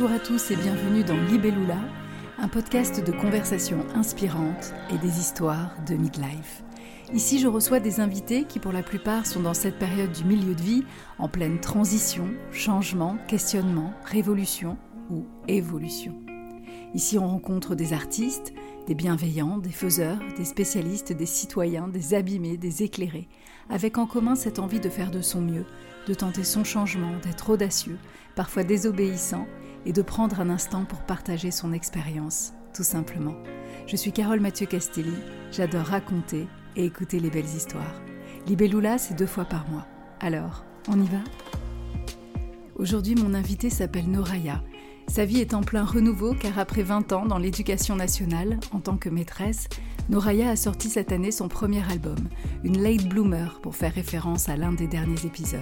Bonjour à tous et bienvenue dans Libellula, un podcast de conversations inspirantes et des histoires de midlife. Ici, je reçois des invités qui, pour la plupart, sont dans cette période du milieu de vie, en pleine transition, changement, questionnement, révolution ou évolution. Ici, on rencontre des artistes, des bienveillants, des faiseurs, des spécialistes, des citoyens, des abîmés, des éclairés, avec en commun cette envie de faire de son mieux, de tenter son changement, d'être audacieux, parfois désobéissant, et de prendre un instant pour partager son expérience, tout simplement. Je suis Carole Mathieu Castelli, j'adore raconter et écouter les belles histoires. Libellula, c'est deux fois par mois. Alors, on y va? Aujourd'hui, mon invité s'appelle Noraya. Sa vie est en plein renouveau car après 20 ans dans l'éducation nationale, en tant que maîtresse, Noraya a sorti cette année son premier album, une late bloomer pour faire référence à l'un des derniers épisodes.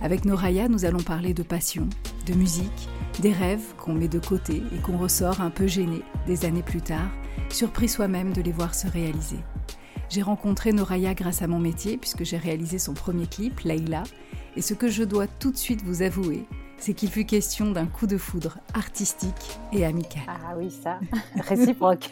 Avec Noraya, nous allons parler de passion, de musique, des rêves qu'on met de côté et qu'on ressort un peu gêné des années plus tard, surpris soi-même de les voir se réaliser. J'ai rencontré Noraya grâce à mon métier puisque j'ai réalisé son premier clip, Layla, et ce que je dois tout de suite vous avouer, c'est qu'il fut question d'un coup de foudre artistique et amical. Ah oui, ça, réciproque.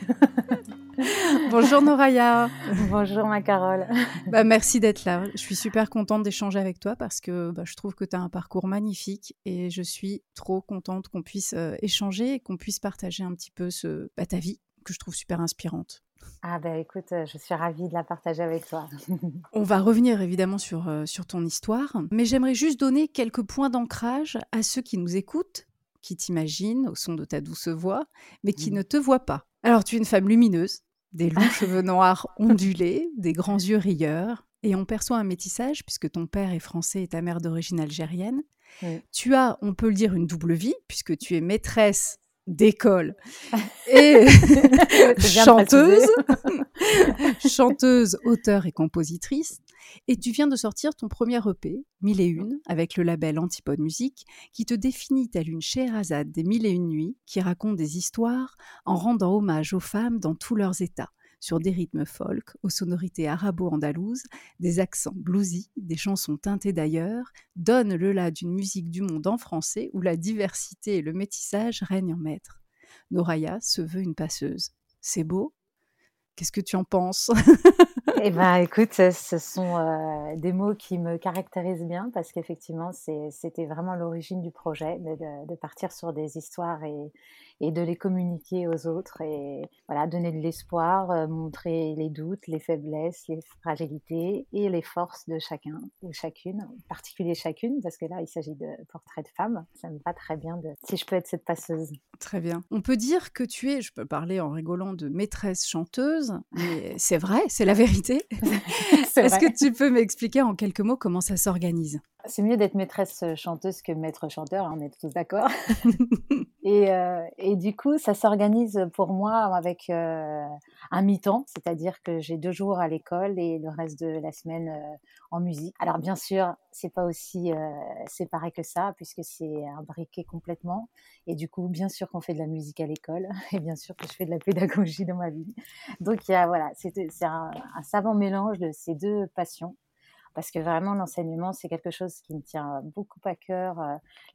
Bonjour Noraya. Bonjour ma Carole. Bah, merci d'être là. Je suis super contente d'échanger avec toi parce que bah, je trouve que tu as un parcours magnifique et je suis trop contente qu'on puisse euh, échanger et qu'on puisse partager un petit peu ce, bah, ta vie que je trouve super inspirante. Ah ben écoute, euh, je suis ravie de la partager avec toi. On va revenir évidemment sur, euh, sur ton histoire, mais j'aimerais juste donner quelques points d'ancrage à ceux qui nous écoutent, qui t'imaginent au son de ta douce voix, mais qui Mhm. ne te voient pas. Alors tu es une femme lumineuse, des longs cheveux noirs ondulés, des grands yeux rieurs, et on perçoit un métissage puisque ton père est français et ta mère d'origine algérienne. Tu as, on peut le dire, une double vie puisque tu es maîtresse d'école. Et chanteuse, chanteuse, auteure et compositrice. Et tu viens de sortir ton premier EP, Mille et Une, avec le label Antipode Musique, qui te définit telle une Scheherazade des Mille et Une Nuits, qui raconte des histoires en rendant hommage aux femmes dans tous leurs états, sur des rythmes folk, aux sonorités arabo-andalouses, des accents bluesy, des chansons teintées d'ailleurs, donne le là d'une musique du monde en français où la diversité et le métissage règnent en maître. Noraya se veut une passeuse. C'est beau? Qu'est-ce que tu en penses? Eh ben écoute, ce sont euh, des mots qui me caractérisent bien parce qu'effectivement, c'était vraiment l'origine du projet, de- de partir sur des histoires et, et de les communiquer aux autres et voilà, donner de l'espoir, euh, montrer les doutes, les faiblesses, les fragilités et les forces de chacun ou chacune, en particulier chacune, parce que là, il s'agit de portraits de femmes. Ça me va très bien de, si je peux être cette passeuse. Très bien. On peut dire que tu es, je peux parler en rigolant de maîtresse chanteuse, mais c'est vrai, c'est la vérité. Est-ce que tu peux m'expliquer en quelques mots comment ça s'organise? C'est mieux d'être maîtresse chanteuse que maître chanteur, hein, on est tous d'accord. et, euh, et du coup, ça s'organise pour moi avec euh, un mi-temps, c'est-à-dire que j'ai deux jours à l'école et le reste de la semaine euh, en musique. Alors bien sûr, c'est pas aussi euh, séparé que ça, puisque c'est imbriqué complètement. Et du coup, bien sûr qu'on fait de la musique à l'école, et bien sûr que je fais de la pédagogie dans ma vie. Donc il y a, voilà, c'est c'est un, un savant mélange de ces deux passions parce que vraiment l'enseignement c'est quelque chose qui me tient beaucoup à cœur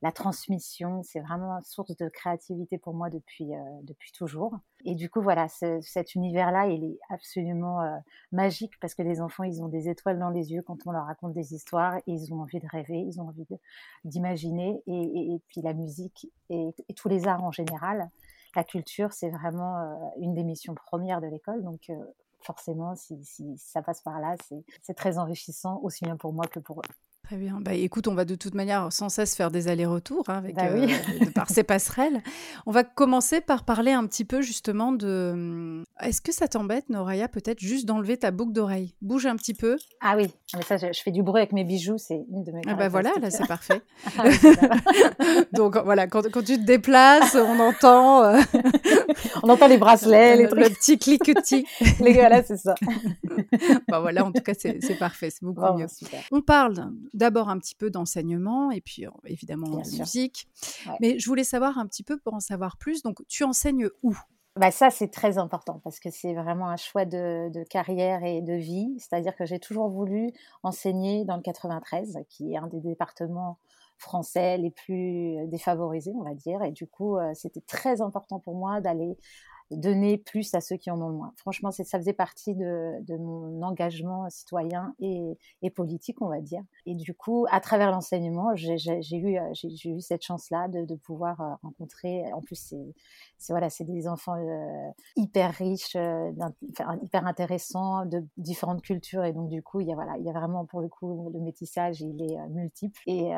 la transmission c'est vraiment source de créativité pour moi depuis euh, depuis toujours. Et du coup voilà ce- cet univers là il est absolument euh, magique parce que les enfants ils ont des étoiles dans les yeux quand on leur raconte des histoires. Et ils ont envie de rêver ils ont envie d'imaginer. Et, puis la musique et, tous les arts en général. La culture c'est vraiment une des missions premières de l'école. Donc forcément, si, si ça passe par là, c'est- c'est très enrichissant, aussi bien pour moi que pour eux. Très bien. Bah, écoute, on va de toute manière sans cesse faire des allers-retours hein, avec, Bah oui. euh, de par ces passerelles. On va commencer par parler un petit peu justement de. hum, Est-ce que ça t'embête, Noraya, peut-être juste d'enlever ta boucle d'oreille? Bouge un petit peu. Ah oui, mais ça, je, je fais du bruit avec mes bijoux, c'est une de mes Ah bah voilà, là c'est parfait. Ah. Donc voilà, quand, quand tu te déplaces, on entend euh, On entend les bracelets, les le, trucs. le petit cliquetis. Les gars, là, c'est ça. Bah voilà, en tout cas, c'est parfait, c'est beaucoup mieux. super. On parle d'abord un petit peu d'enseignement et puis euh, évidemment Bien en sûr. musique. Ouais. Mais je voulais savoir un petit peu pour en savoir plus. Donc, tu enseignes où? Bah ça, c'est très important parce que c'est vraiment un choix de, de carrière et de vie. C'est-à-dire que j'ai toujours voulu enseigner dans le 93, qui est un des départements français les plus défavorisés, on va dire. Et du coup, c'était très important pour moi d'aller donner plus à ceux qui en ont le moins. Franchement, ça faisait partie de, mon engagement citoyen et, politique, on va dire. Et du coup, à travers l'enseignement, j'ai eu, j'ai eu cette chance-là de, pouvoir euh, rencontrer. En plus, c'est voilà, des enfants euh, hyper riches, euh, hyper intéressants, de différentes cultures. Et donc, du coup, il y a voilà, il y a vraiment pour le coup le métissage, il est multiple. Et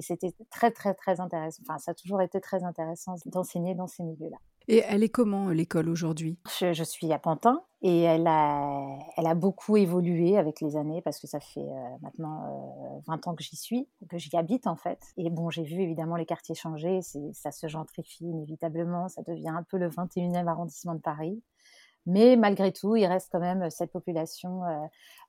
c'était très, très, très intéressant. Enfin, ça a toujours été très intéressant d'enseigner dans ces milieux-là. Et elle est comment l'école aujourd'hui? Je, suis à Pantin et elle a, elle a beaucoup évolué avec les années parce que ça fait euh, maintenant 20 euh, ans que j'y suis, que j'y habite en fait. Et bon, j'ai vu évidemment les quartiers changer, ça se gentrifie inévitablement, ça devient un peu le 21e arrondissement de Paris. Mais malgré tout, il reste quand même cette population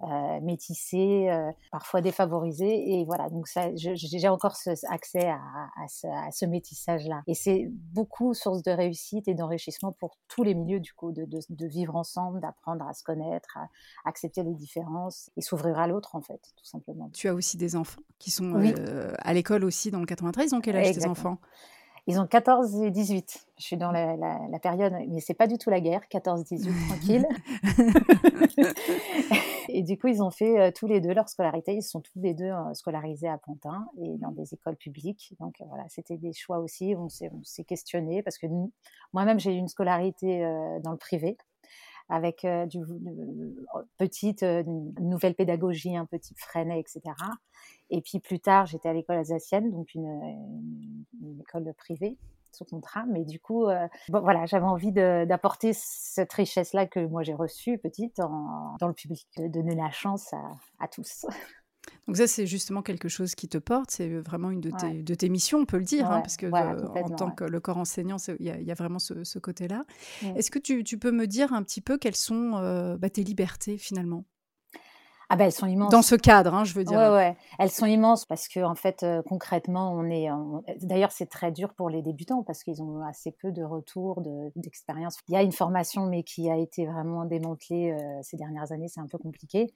euh, métissée, parfois défavorisée. Et voilà, donc j'ai encore ce, accès à, ce, métissage-là. Et c'est beaucoup source de réussite et d'enrichissement pour tous les milieux, du coup, de, vivre ensemble, d'apprendre à se connaître, à accepter les différences et s'ouvrir à l'autre, en fait, tout simplement. Tu as aussi des enfants qui sont à l'école aussi dans le 93. Donc, quel âge tes enfants ils ont 14 et 18. Je suis dans la, période, mais c'est pas du tout la guerre, 14-18, tranquille. et du coup, ils ont fait euh, tous les deux leur scolarité. Ils sont tous les deux euh, scolarisés à Pantin et dans des écoles publiques. Donc euh, voilà, c'était des choix aussi. On s'est questionné parce que moi-même, j'ai eu une scolarité dans le privé avec du, petite nouvelle pédagogie, un petit freinet, etc. Et puis plus tard, j'étais à l'école alsacienne, donc une, une, école privée sous contrat. Mais du coup, euh, bon, voilà, j'avais envie d'apporter cette richesse-là que moi j'ai reçue petite dans le public, de donner la chance à, à tous. Donc ça, c'est justement quelque chose qui te porte, c'est vraiment une de tes, de tes missions, on peut le dire, hein, parce que en tant que le corps enseignant, il y, a vraiment ce, côté-là. Est-ce que tu, tu, peux me dire un petit peu quelles sont euh, bah, tes libertés finalement? Ah ben elles sont immenses. Dans ce cadre, hein, je veux dire. Ouais, ouais. Elles sont immenses parce que en fait, euh, concrètement, on est. D'ailleurs, c'est très dur pour les débutants parce qu'ils ont assez peu de retours, d'expérience. Il y a une formation, mais qui a été vraiment démantelée euh, ces dernières années. C'est un peu compliqué.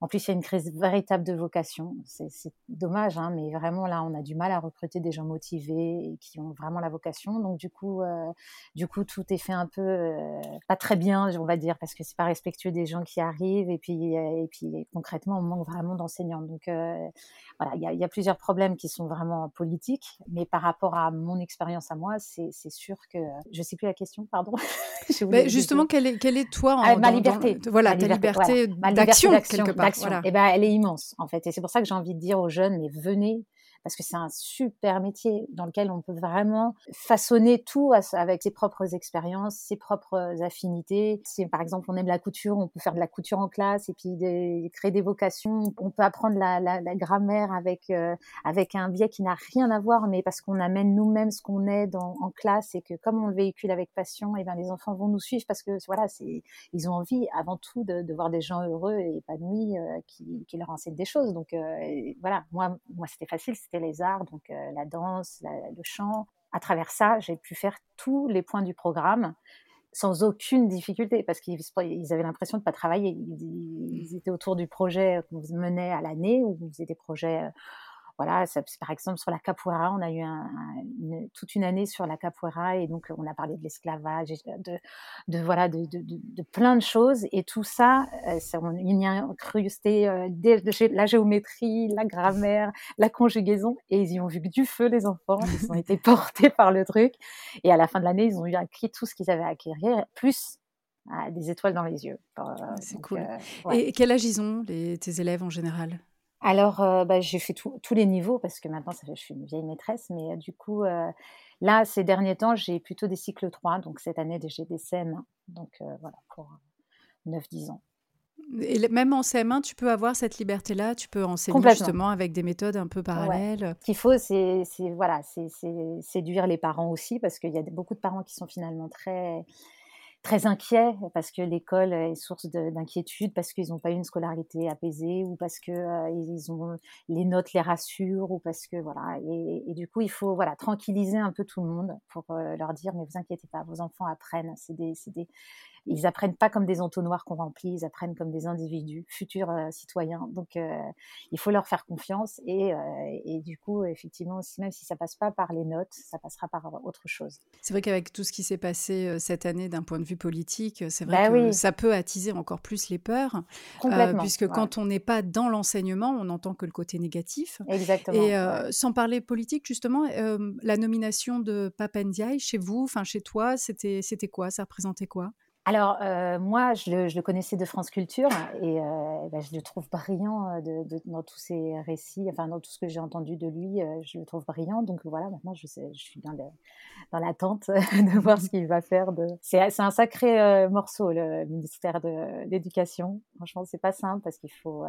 En plus, il y a une crise véritable de vocation. C'est dommage, hein, mais vraiment là, on a du mal à recruter des gens motivés et qui ont vraiment la vocation. Donc du coup, euh, du coup, tout est fait un peu euh, pas très bien, on va dire, parce que c'est pas respectueux des gens qui arrivent. Et puis, euh, et puis concrètement, on manque vraiment d'enseignants. Donc voilà, il y, a, y, a plusieurs problèmes qui sont vraiment politiques, mais par rapport à mon expérience à moi, c'est sûr que je sais plus la question, pardon. mais justement, quelle est, quelle est toi ah, ma liberté, voilà, ta liberté, d'action quelque part. Voilà. Et ben, elle est immense en fait, et c'est pour ça que j'ai envie de dire aux jeunes, mais venez, parce que c'est un super métier dans lequel on peut vraiment façonner tout avec ses propres expériences, ses propres affinités. Si par exemple on aime la couture, on peut faire de la couture en classe et puis créer des vocations. On peut apprendre la, grammaire avec euh, avec un biais qui n'a rien à voir, mais parce qu'on amène nous-mêmes ce qu'on est en classe et que comme on le véhicule avec passion, et eh ben les enfants vont nous suivre parce que voilà, ils ont envie avant tout de, de voir des gens heureux et épanouis euh, qui, qui, leur enseignent des choses. Donc euh, voilà, moi moi c'était facile, les arts, donc euh, la danse, le chant. À travers ça, j'ai pu faire tous les points du programme sans aucune difficulté parce qu'ils avaient l'impression de ne pas travailler. Ils, étaient autour du projet qu'on menait à l'année où on faisait des projets euh, voilà, par exemple sur la capoeira, on a eu un, toute une année sur la capoeira et donc on a parlé de l'esclavage, de, de, voilà, de, de, de, plein de choses et tout ça, euh, ça on y a incrusté euh, la géométrie, la grammaire, la conjugaison et ils y ont vu que du feu les enfants, ils ont été portés par le truc et à la fin de l'année ils ont eu acquis tout ce qu'ils avaient à acquérir, plus ah, des étoiles dans les yeux. Euh, C'est cool. Et quel âge ils ont les, tes élèves en général? Alors, euh, bah, j'ai fait tous les niveaux parce que maintenant, je suis une vieille maîtresse, mais euh, du coup, euh, là, ces derniers temps, j'ai plutôt des cycles 3, donc cette année, j'ai des CM1, donc voilà, pour 9-10 ans. Et même en CM1, tu peux avoir cette liberté-là, tu peux enseigner justement avec des méthodes un peu parallèles? Ce qu'il faut, c'est voilà, séduire les parents aussi, parce qu'il y a beaucoup de parents qui sont finalement très très inquiets parce que l'école est source d'inquiétude, parce qu'ils n'ont pas eu une scolarité apaisée ou parce que euh, ils ont les notes les rassurent ou parce que voilà et, du coup il faut voilà tranquilliser un peu tout le monde pour euh, leur dire mais vous inquiétez pas vos enfants apprennent c'est des, des ils apprennent pas comme des entonnoirs qu'on remplit, ils apprennent comme des individus, futurs citoyens. Donc, il faut leur faire confiance et, et, du coup, effectivement, même si ça passe pas par les notes, ça passera par autre chose. C'est vrai qu'avec tout ce qui s'est passé cette année d'un point de vue politique, c'est vrai bah que ça peut attiser encore plus les peurs, puisque quand on n'est pas dans l'enseignement, on n'entend que le côté négatif. Exactement. Et sans parler politique, justement, la nomination de Papendiaï chez vous, enfin chez toi, c'était quoi? Ça représentait quoi? Alors, euh, moi, je le, connaissais de France Culture et euh, ben, je le trouve brillant euh, de, dans tous ses récits, enfin, dans tout ce que j'ai entendu de lui, je le trouve brillant. Donc voilà, maintenant, je, sais, je suis bien dans l'attente de voir ce qu'il va faire. De... C'est un sacré morceau, le ministère de l'Éducation. Franchement, c'est pas simple parce qu'il faut.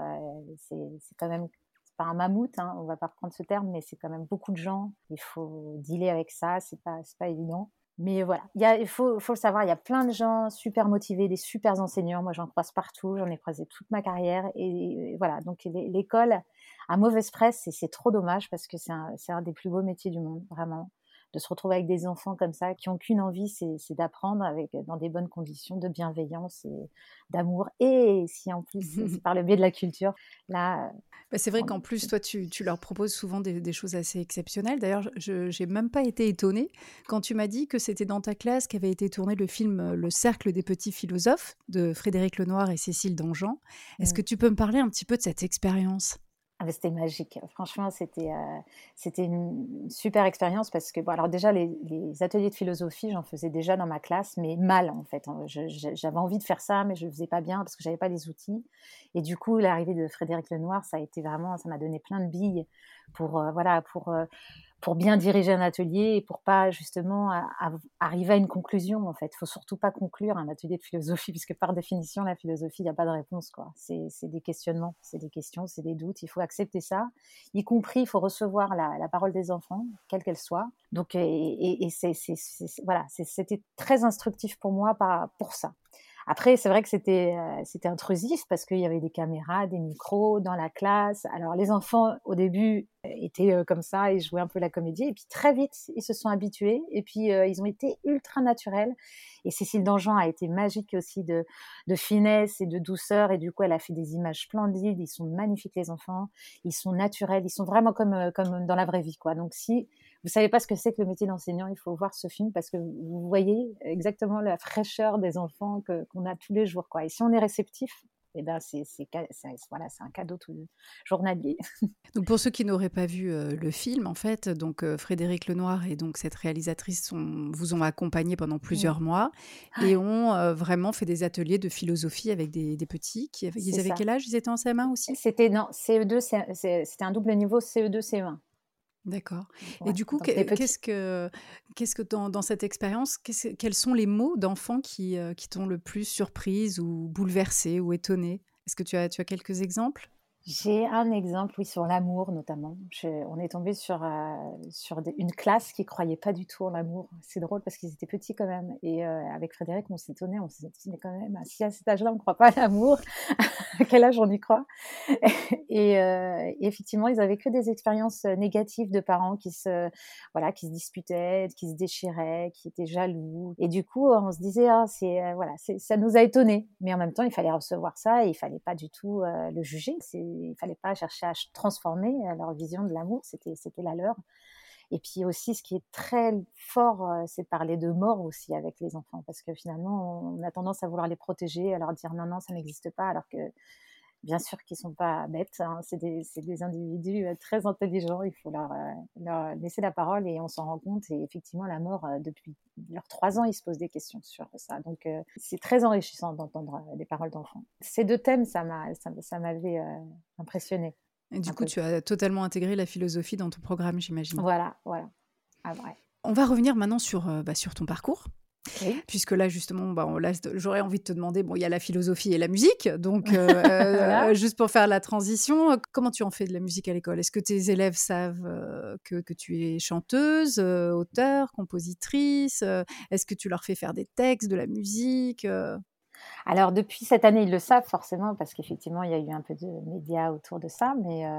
c'est quand même pas un mammouth, hein, on va pas reprendre ce terme, mais c'est quand même beaucoup de gens. Il faut dealer avec ça, c'est pas, pas évident. Mais voilà, il, faut, le savoir, il y a plein de gens super motivés, des super enseignants. Moi, j'en croise partout, j'en ai croisé toute ma carrière. Et, voilà, donc l'école à mauvaise presse, c'est trop dommage parce que c'est un, des plus beaux métiers du monde, vraiment de se retrouver avec des enfants comme ça qui ont qu'une envie, c'est d'apprendre avec dans des bonnes conditions de bienveillance et d'amour. Et si en plus c'est par le biais de la culture, là. Bah, c'est vrai qu'en plus, toi, tu, tu, leur proposes souvent des, choses assez exceptionnelles. D'ailleurs, je n'ai même pas été étonnée quand tu m'as dit que c'était dans ta classe qu'avait été tourné le film Le Cercle des petits philosophes de Frédéric Lenoir et Cécile Dangean. Est-ce mmh. que tu peux me parler un petit peu de cette expérience? Ah, c'était magique. Franchement, c'était euh, c'était une super expérience parce que bon, alors déjà les, ateliers de philosophie, j'en faisais déjà dans ma classe, mais mal en fait. J'avais envie de faire ça, mais je le faisais pas bien parce que j'avais pas les outils. Et du coup, l'arrivée de Frédéric Lenoir, ça a été vraiment, ça m'a donné plein de billes pour euh, voilà pour euh, pour bien diriger un atelier et pour pas justement arriver à une conclusion en fait. Faut surtout pas conclure un atelier de philosophie puisque par définition la philosophie il n'y a pas de réponse quoi. C'est des questionnements, c'est des questions, c'est des doutes. Il faut accepter ça, y compris il faut recevoir la, parole des enfants quelle qu'elle soit. Donc et, c'est voilà c'était très instructif pour moi pour ça. Après, c'est vrai que c'était euh, c'était intrusif parce qu'il y avait des caméras, des micros dans la classe. Alors les enfants au début euh, étaient euh, comme ça, ils jouaient un peu la comédie et puis très vite ils se sont habitués et puis ils ont été ultra naturels. Et Cécile Dangean a été magique aussi de, de finesse et de douceur et du coup elle a fait des images splendides. Ils sont magnifiques les enfants, ils sont naturels, ils sont vraiment comme comme dans la vraie vie quoi. Donc si vous savez pas ce que c'est que le métier d'enseignant, il faut voir ce film parce que vous voyez exactement la fraîcheur des enfants qu'on a tous les jours. Quoi. Et si on est réceptif, eh ben c'est voilà, un cadeau tout journalier. Donc pour ceux qui n'auraient pas vu euh, le film, en fait, donc euh, Frédéric Lenoir et donc cette réalisatrice sont, vous ont accompagné pendant plusieurs mois et ont euh, vraiment fait des ateliers de philosophie avec des, petits. Qui, ils avaient quel âge? Ils étaient en CM1 aussi? C'était non CE2, c'était un double niveau CE2 CE1. D'accord. Et du coup, qu'est-ce que, qu'est-ce que dans, dans cette expérience, quels sont les mots d'enfants qui, euh, qui t'ont le plus surprise ou bouleversée ou étonnée? Est-ce que tu as, tu as quelques exemples? J'ai un exemple, oui, sur l'amour notamment. on est tombé sur, euh, une classe qui croyait pas du tout en l'amour. C'est drôle parce qu'ils étaient petits quand même. Et euh, avec Frédéric, on étonné, on s'est dit, mais quand même, si à cet âge-là, on ne croit pas à l'amour, à quel âge on y croit? Et, euh, effectivement, ils avaient que des expériences négatives de parents qui se, voilà, qui se disputaient, qui se déchiraient, qui étaient jaloux. Et du coup, on se disait, ah, c'est, voilà, ça nous a étonnés. Mais en même temps, il fallait recevoir ça et il fallait pas du tout le juger. Il fallait pas chercher à transformer euh, leur vision de l'amour, c'était c'était la leur. Et puis aussi, ce qui est très fort, euh, c'est parler de mort aussi avec les enfants, parce que finalement, on a tendance à vouloir les protéger, à leur dire non, non, ça n'existe pas, alors que bien sûr qu'ils sont pas bêtes, hein. c'est des, des, individus euh, très intelligents, il faut leur, leur laisser la parole et on s'en rend compte. Et effectivement, la mort, depuis leurs trois ans, ils se posent des questions sur ça. Donc c'est très enrichissant d'entendre des paroles d'enfants. Ces deux thèmes, ça m'avait ça, impressionné. Et du coup, tu as totalement intégré la philosophie dans ton programme, j'imagine. Voilà, voilà. Ah, vrai. On va revenir maintenant sur, bah, sur ton parcours. Puisque là, justement, bah, j'aurais envie de te demander, bon, il y a la philosophie et la musique, donc euh, euh, juste pour faire la transition, comment tu en fais de la musique à l'école? Est-ce que tes élèves savent euh, que, que, tu es chanteuse, auteur, compositrice Est-ce que tu leur fais faire des textes, de la musique Alors depuis cette année, ils le savent forcément parce qu'effectivement, il y a eu un peu de médias autour de ça, mais euh,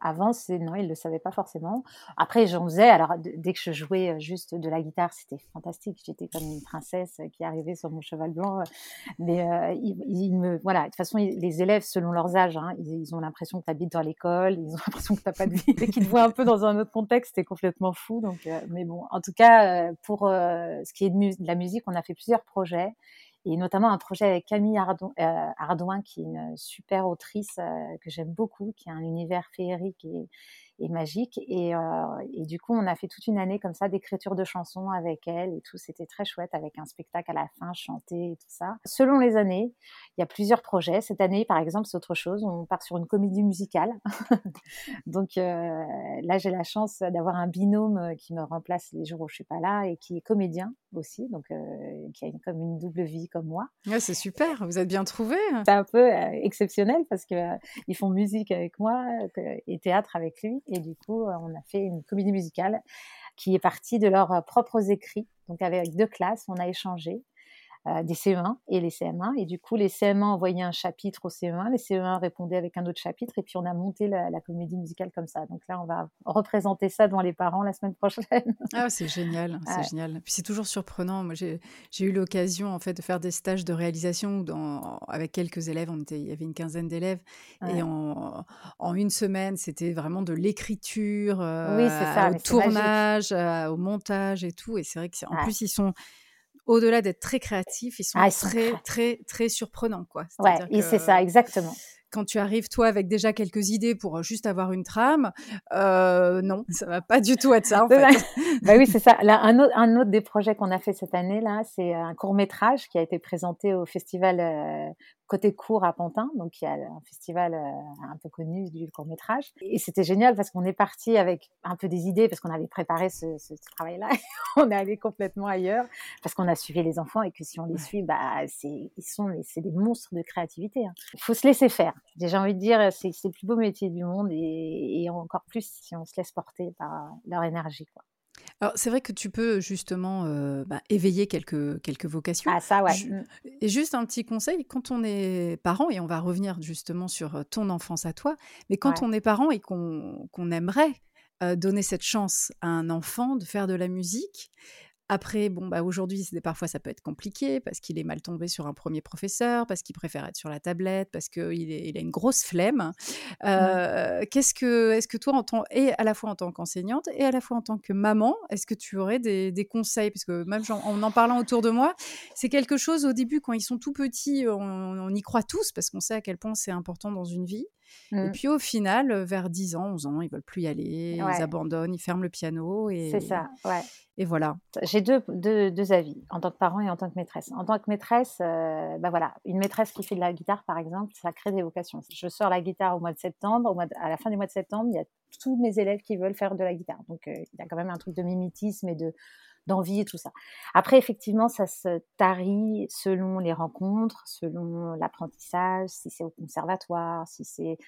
avant, c'est non, ils le savaient pas forcément. Après, j'en faisais. Alors dès que je jouais euh, juste de la guitare, c'était fantastique. J'étais comme une princesse qui arrivait sur mon cheval blanc. Mais euh, ils, me voilà. De toute façon, les élèves, selon leurs âges, hein, ils, ont l'impression que tu habites dans l'école, ils ont l'impression que tu n'as pas de vie, et qu'ils te voient un peu dans un autre contexte. C'est complètement fou. Donc, mais bon, en tout cas, pour ce qui est de la musique, on a fait plusieurs projets et notamment un projet avec Camille euh, Ardouin, qui est une super autrice euh, que j'aime beaucoup, qui a un univers féerique et, et magique. Et, euh, et, du coup, on a fait toute une année comme ça d'écriture de chansons avec elle et tout. C'était très chouette avec un spectacle à la fin, chanter et tout ça. Selon les années, il y a plusieurs projets. Cette année, par exemple, c'est autre chose. On part sur une comédie musicale. Donc euh, là, j'ai la chance d'avoir un binôme euh, qui me remplace les jours où je suis pas là et qui est comédien aussi, donc euh, qui a une, comme une double vie comme moi. Ouais, c'est super. Vous êtes bien trouvé. C'est un peu euh, exceptionnel parce que ils font musique avec moi et théâtre avec lui. Et du coup, euh, on a fait une comédie musicale qui est partie de leurs euh, propres écrits. Donc avec deux classes, on a échangé. Euh, des CE1 et les CM1. Et du coup, les CM1 envoyaient un chapitre au CE1, les CE1 répondaient avec un autre chapitre, et puis on a monté la, comédie musicale comme ça. Donc là, on va représenter ça devant les parents la semaine prochaine. Ah, c'est génial, c'est génial. Puis c'est toujours surprenant. Moi, j'ai eu l'occasion en fait de faire des stages de réalisation dans, avec quelques élèves. On était, il y avait une quinzaine d'élèves, et en, en, une semaine, c'était vraiment de l'écriture, au tournage, au montage et tout. Et c'est vrai qu'en plus, ils sont au-delà d'être très créatifs, ils sont ah, très, très, très, surprenants, quoi. Ouais, c'est ça, exactement quand tu arrives toi avec déjà quelques idées pour juste avoir une trame, euh, non, ça va pas du tout être ça en fait. bah oui, c'est ça. Là, un autre, un autre des projets qu'on a fait cette année là, c'est un court métrage qui a été présenté au festival euh, côté court à Pantin, donc il y a un festival euh, un peu connu du court métrage. Et c'était génial parce qu'on est parti avec un peu des idées parce qu'on avait préparé ce, ce, travail-là. on est allé complètement ailleurs parce qu'on a suivi les enfants et que si on les suit, bah c'est ils sont c'est des monstres de créativité. Hein. Il faut se laisser faire. J'ai envie de dire c'est c'est le plus beau métier du monde et, et encore plus si on se laisse porter par leur énergie. Quoi. Alors, c'est vrai que tu peux justement euh, bah, éveiller quelques, quelques vocations. Ah, ça, ouais. Mmh. Et juste un petit conseil, quand on est parent, et on va revenir justement sur euh, ton enfance à toi, mais quand on est parent et qu'on aimerait euh, donner cette chance à un enfant de faire de la musique, après, bon, bah aujourd'hui, parfois ça peut être compliqué parce qu'il est mal tombé sur un premier professeur, parce qu'il préfère être sur la tablette, parce qu'il il a une grosse flemme. Euh, Qu'est-ce que, est-ce que toi, en tant, et à la fois en tant qu'enseignante et à la fois en tant que maman, est-ce que tu aurais des, des conseils? Parce que même en, en parlant autour de moi, c'est quelque chose au début, quand ils sont tout petits, on, on y croit tous parce qu'on sait à quel point c'est important dans une vie. Et mmh. puis au final, vers 10 ans, 11 ans, ils veulent plus y aller, ils abandonnent, ils ferment le piano. Et... C'est ça, ouais. Et voilà. J'ai deux, avis, en tant que parent et en tant que maîtresse. En tant que maîtresse, euh, bah voilà, une maîtresse qui fait de la guitare, par exemple, ça crée des vocations. Je sors la guitare au mois de septembre, au mois à la fin du mois de septembre, il y a tous mes élèves qui veulent faire de la guitare. Donc euh, il y a quand même un truc de mimétisme et de d'envie et tout ça. Après, effectivement, ça se tarit selon les rencontres, selon l'apprentissage, si c'est au conservatoire, si c'est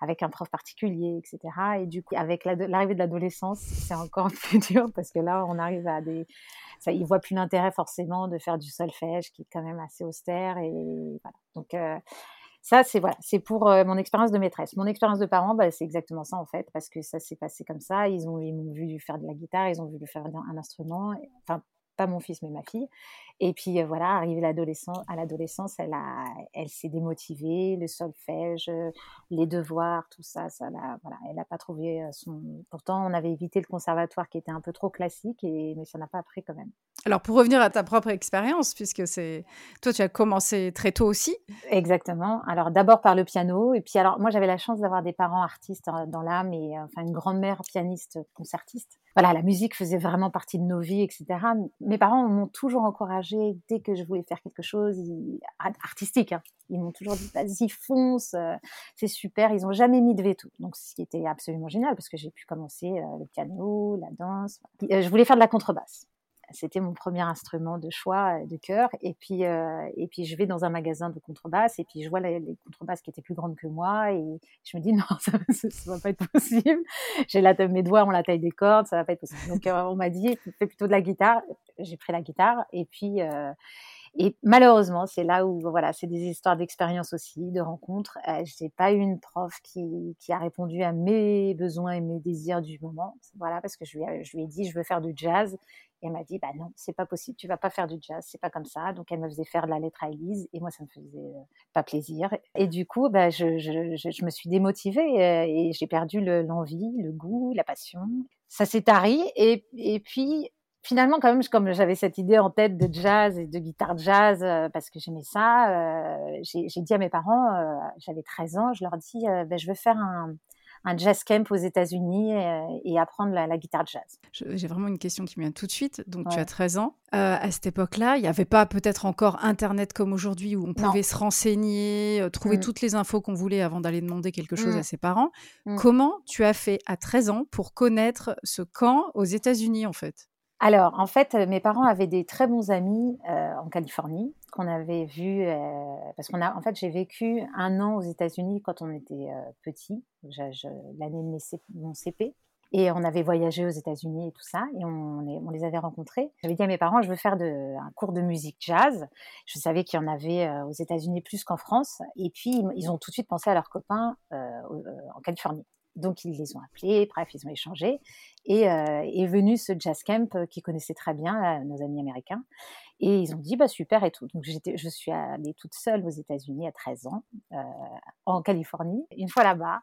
avec un prof particulier, etc. Et du coup, avec l'arrivée de l'adolescence, c'est encore plus dur parce que là, on arrive à des... Ça, ils voient plus l'intérêt forcément de faire du solfège, qui est quand même assez austère. Et voilà. Donc, euh, ça, c'est voilà, c'est pour euh, mon expérience de maîtresse. Mon expérience de parent, bah, c'est exactement ça en fait, parce que ça s'est passé comme ça. Ils ont, ils m'ont vu faire de la guitare, ils ont vu faire un instrument. Enfin, pas mon fils, mais ma fille. Et puis euh, voilà, arrivée l'adolescence, à l'adolescence, elle a, elle s'est démotivée, le solfège, euh, les devoirs, tout ça, ça l'a, voilà, elle n'a pas trouvé son. Pourtant, on avait évité le conservatoire qui était un peu trop classique, et mais ça n'a pas pris quand même. Alors, pour revenir à ta propre expérience, puisque c'est toi, tu as commencé très tôt aussi. Exactement. Alors, d'abord par le piano, et puis alors, moi, j'avais la chance d'avoir des parents artistes dans l'âme et euh, enfin une grand-mère pianiste concertiste. Voilà, la musique faisait vraiment partie de nos vies, etc. Mes parents m'ont toujours encouragé dès que je voulais faire quelque chose artistique. Hein. Ils m'ont toujours dit vas-y fonce, euh, c'est super. Ils n'ont jamais mis de veto, donc ce qui était absolument génial parce que j'ai pu commencer euh, le piano, la danse. Je voulais faire de la contrebasse c'était mon premier instrument de choix, euh, de cœur. Et puis, euh, et puis, je vais dans un magasin de contrebasse et puis je vois les, contrebasses qui étaient plus grandes que moi et je me dis non, ça, ne va pas être possible. J'ai la mes doigts ont la taille des cordes, ça va pas être possible. Donc, euh, on m'a dit fais plutôt de la guitare. J'ai pris la guitare et puis. Et malheureusement, c'est là où, voilà, c'est des histoires d'expérience aussi, de rencontres. Euh, je n'ai pas eu une prof qui, a répondu à mes besoins et mes désirs du moment. Voilà, parce que je lui, ai, dit, je veux faire du jazz. Et elle m'a dit, bah non, c'est pas possible, tu vas pas faire du jazz, c'est pas comme ça. Donc elle me faisait faire de la lettre à Elise et moi ça me faisait euh, pas plaisir. Et du coup, bah, je, je, me suis démotivée et, et j'ai perdu l'envie, le, le, goût, la passion. Ça s'est tari et, et puis finalement, quand même, comme j'avais cette idée en tête de jazz et de guitare jazz, euh, parce que j'aimais ça, euh, j'ai dit à mes parents, euh, j'avais 13 ans, je leur dis, ben, je veux faire un, un, jazz camp aux États-Unis et, et, apprendre la, la guitare jazz. J'ai vraiment une question qui me vient tout de suite. Donc, ouais. tu as 13 ans. à cette époque-là, il n'y avait pas peut-être encore Internet comme aujourd'hui où on pouvait non. se renseigner, trouver mm. toutes les infos qu'on voulait avant d'aller demander quelque chose mm. à ses parents. Mm. Comment tu as fait à 13 ans pour connaître ce camp aux États-Unis, en fait? Alors, en fait, mes parents avaient des très bons amis euh, en Californie qu'on avait vus euh, parce qu'on a, en fait, j'ai vécu un an aux États-Unis quand on était euh, petit, l'année de mon CP, et on avait voyagé aux États-Unis et tout ça, et on, les, avait rencontrés. J'avais dit à mes parents, je veux faire un cours de musique jazz. Je savais qu'il y en avait euh, aux États-Unis plus qu'en France, et puis ils ont tout de suite pensé à leurs copains euh, en Californie. Donc ils les ont appelés, bref, ils ont échangé. Et euh, est venu ce jazz camp euh, qu'ils connaissaient très bien, euh, nos amis américains. Et ils ont dit, bah super et tout. Donc je suis allée toute seule aux États-Unis à 13 ans, en Californie. Une fois là-bas,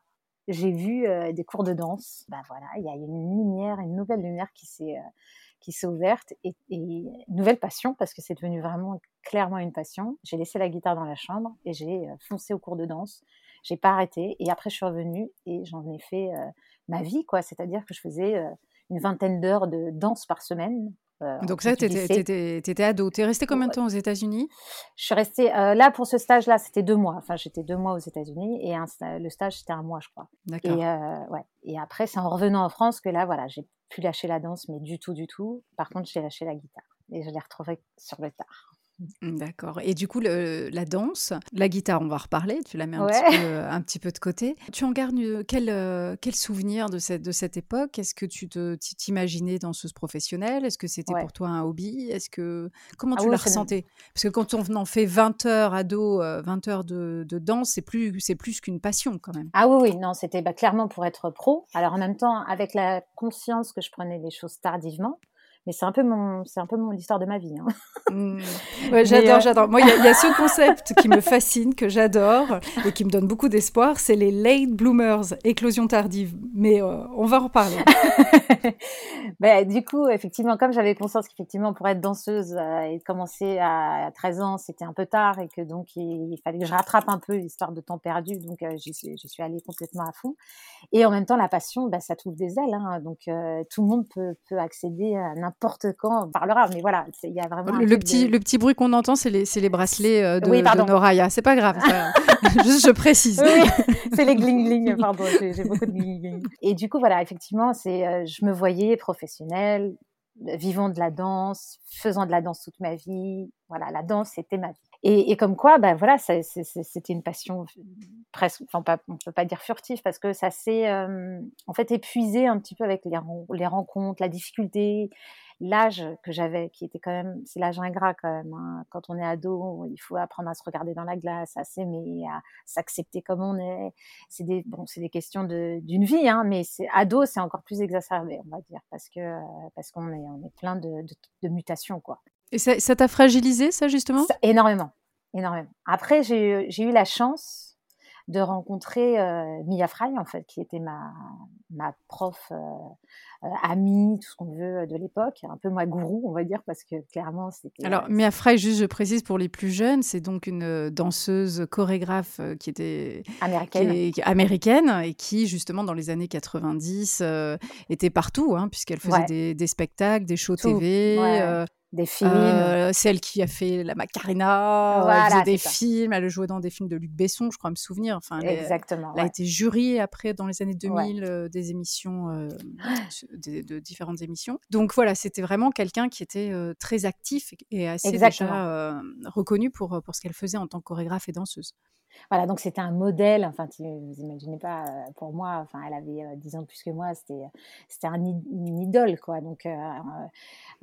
j'ai vu des cours de danse. Bah voilà, il y a une lumière, une nouvelle lumière qui s'est ouverte et, et, nouvelle passion parce que c'est devenu vraiment clairement une passion. J'ai laissé la guitare dans la chambre et j'ai foncé au cours de danse j'ai pas arrêté. Et après, je suis revenue et j'en ai fait euh, ma vie, quoi. C'est-à-dire que je faisais euh, une vingtaine d'heures de danse par semaine. Euh, Donc ça, tu étais, ado. Tu es restée combien de temps aux États-Unis? Je suis restée, là, pour ce stage-là, c'était deux mois. Enfin, j'étais deux mois aux États-Unis et un, le stage, c'était un mois, je crois. D'accord. Et, ouais. et après, c'est en revenant en France que là, voilà, j'ai pu lâcher la danse, mais du tout, du tout. Par contre, j'ai lâché la guitare et je l'ai retrouvée sur le tard. D'accord. Et du coup, le, la danse, la guitare, on va reparler. Tu la mets un, ouais. petit, peu, un petit, peu, de côté. Tu en gardes quel, quel souvenir de cette, de cette époque? Est-ce que tu t'imaginais danseuse professionnelle? Est-ce que c'était ouais. pour toi un hobby? Est-ce que comment tu ah, la oui, ressentais? Parce que quand on en fait 20 heures ado, 20 heures de, de danse, c'est plus c'est plus qu'une passion quand même. Ah oui, oui, non, c'était bah, clairement pour être pro. Alors en même temps, avec la conscience que je prenais les choses tardivement mais c'est un peu mon c'est un peu mon l'histoire de ma vie hein. mmh. ouais, j'adore euh... j'adore moi il y, y, a ce concept qui me fascine que j'adore et qui me donne beaucoup d'espoir c'est les late bloomers éclosion tardive. Mais euh, on va en reparler. Bah, du coup effectivement comme j'avais conscience qu'effectivement pour être danseuse euh, et commencer à, à 13 ans c'était un peu tard et que donc il, il, fallait que je rattrape un peu l'histoire de temps perdu donc euh, j'y suis, suis allée complètement à fond. Et en même temps la passion bah, ça trouve des ailes hein, donc euh, tout le monde peut, peut accéder à n'importe n'importe quand on parlera. Mais voilà, il y a vraiment. Le, petit, de... le petit bruit qu'on entend, c'est les, les bracelets euh, de, oui, de Noraya. C'est pas grave. Juste, je précise. Oui, c'est les gling-gling. Pardon, j'ai beaucoup de gling-gling. Et du coup, voilà, effectivement, c'est, euh, je me voyais professionnelle, vivant de la danse, faisant de la danse toute ma vie. Voilà, la danse, c'était ma vie. Et, et, comme quoi, ben voilà, c'était une passion presque, enfin pas, on peut pas dire furtive parce que ça s'est euh, en fait épuisé un petit peu avec les, les rencontres, la difficulté, l'âge que j'avais, qui était quand même, c'est l'âge ingrat quand même. Hein. Quand on est ado, il faut apprendre à se regarder dans la glace, à s'aimer, à s'accepter comme on est. C'est des, bon, c'est des questions de, d'une vie, hein, mais c'est ado, c'est encore plus exacerbé, on va dire, parce que parce qu'on est on est plein de, de, de mutations quoi. Et ça, ça t'a fragilisé, ça, justement? Ça, Énormément, énormément. Après, j'ai, j'ai eu la chance de rencontrer euh, Mia Fry, en fait, qui était ma, ma prof euh, euh, amie, tout ce qu'on veut de l'époque, un peu ma gourou, on va dire, parce que clairement, c'était... Alors, Mia Fry, juste je précise pour les plus jeunes, c'est donc une danseuse chorégraphe qui était... Américaine. Qui est, américaine, et qui, justement, dans les années 90, était partout, hein, puisqu'elle faisait ouais. des, des, spectacles, des shows tout. TV... Ouais des films. Euh, celle qui a fait la Macarena, voilà, elle faisait des films, elle joué dans des films de Luc Besson, je crois me souvenir. Enfin, elle, Exactement. Elle, ouais. a été jury après, dans les années 2000, ouais. euh, des émissions, euh, de, de, différentes émissions. Donc voilà, c'était vraiment quelqu'un qui était euh, très actif et assez Exactement. déjà euh, reconnu pour, pour ce qu'elle faisait en tant que chorégraphe et danseuse. Voilà, donc c'était un modèle. Enfin, vous imaginez pas, pour moi, enfin, elle avait 10 ans de plus que moi, c'était, c'était un, une idole, quoi. Donc,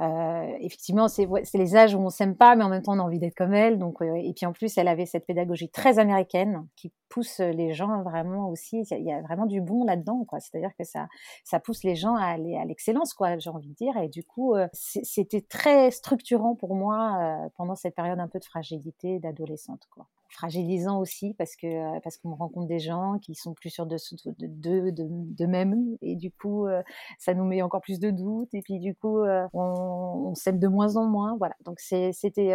euh, effectivement, c'est, c'est les âges où on s'aime pas, mais en même temps, on a envie d'être comme elle. Donc, et puis en plus, elle avait cette pédagogie très américaine qui pousse les gens vraiment aussi. Il y a vraiment du bon là-dedans, quoi. C'est-à-dire que ça, ça pousse les gens à aller à l'excellence, quoi. J'ai envie de dire. Et du coup, c'était très structurant pour moi pendant cette période un peu de fragilité d'adolescente, quoi fragilisant aussi parce que euh, parce qu'on rencontre des gens qui sont plus sûrs de de, de, de, même et du coup euh, ça nous met encore plus de doutes et puis du coup euh, on, on s'aime de moins en moins voilà. Donc c'est c'était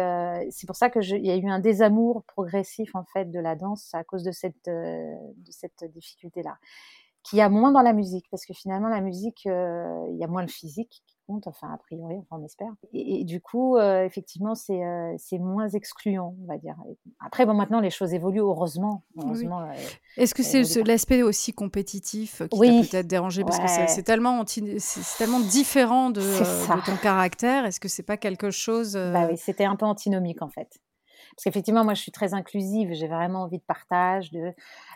c'est pour ça que il y a eu un désamour progressif en fait de la danse à cause de cette de cette difficulté là qui a moins dans la musique parce que finalement la musique il y a moins le physique enfin a priori, enfin, on espère. Et, du coup, euh, effectivement, c'est euh, c'est moins excluant, on va dire. Après, bon, maintenant, les choses évoluent, heureusement. heureusement euh, Est-ce que c'est l'aspect aussi compétitif qui oui. t'a peut-être dérangé? Parce que c'est tellement, tellement différent de, de, ton caractère. Est-ce que c'est pas quelque chose... Bah oui, c'était un peu antinomique, en fait. Parce qu'effectivement, moi, je suis très inclusive. J'ai vraiment envie de partage. De...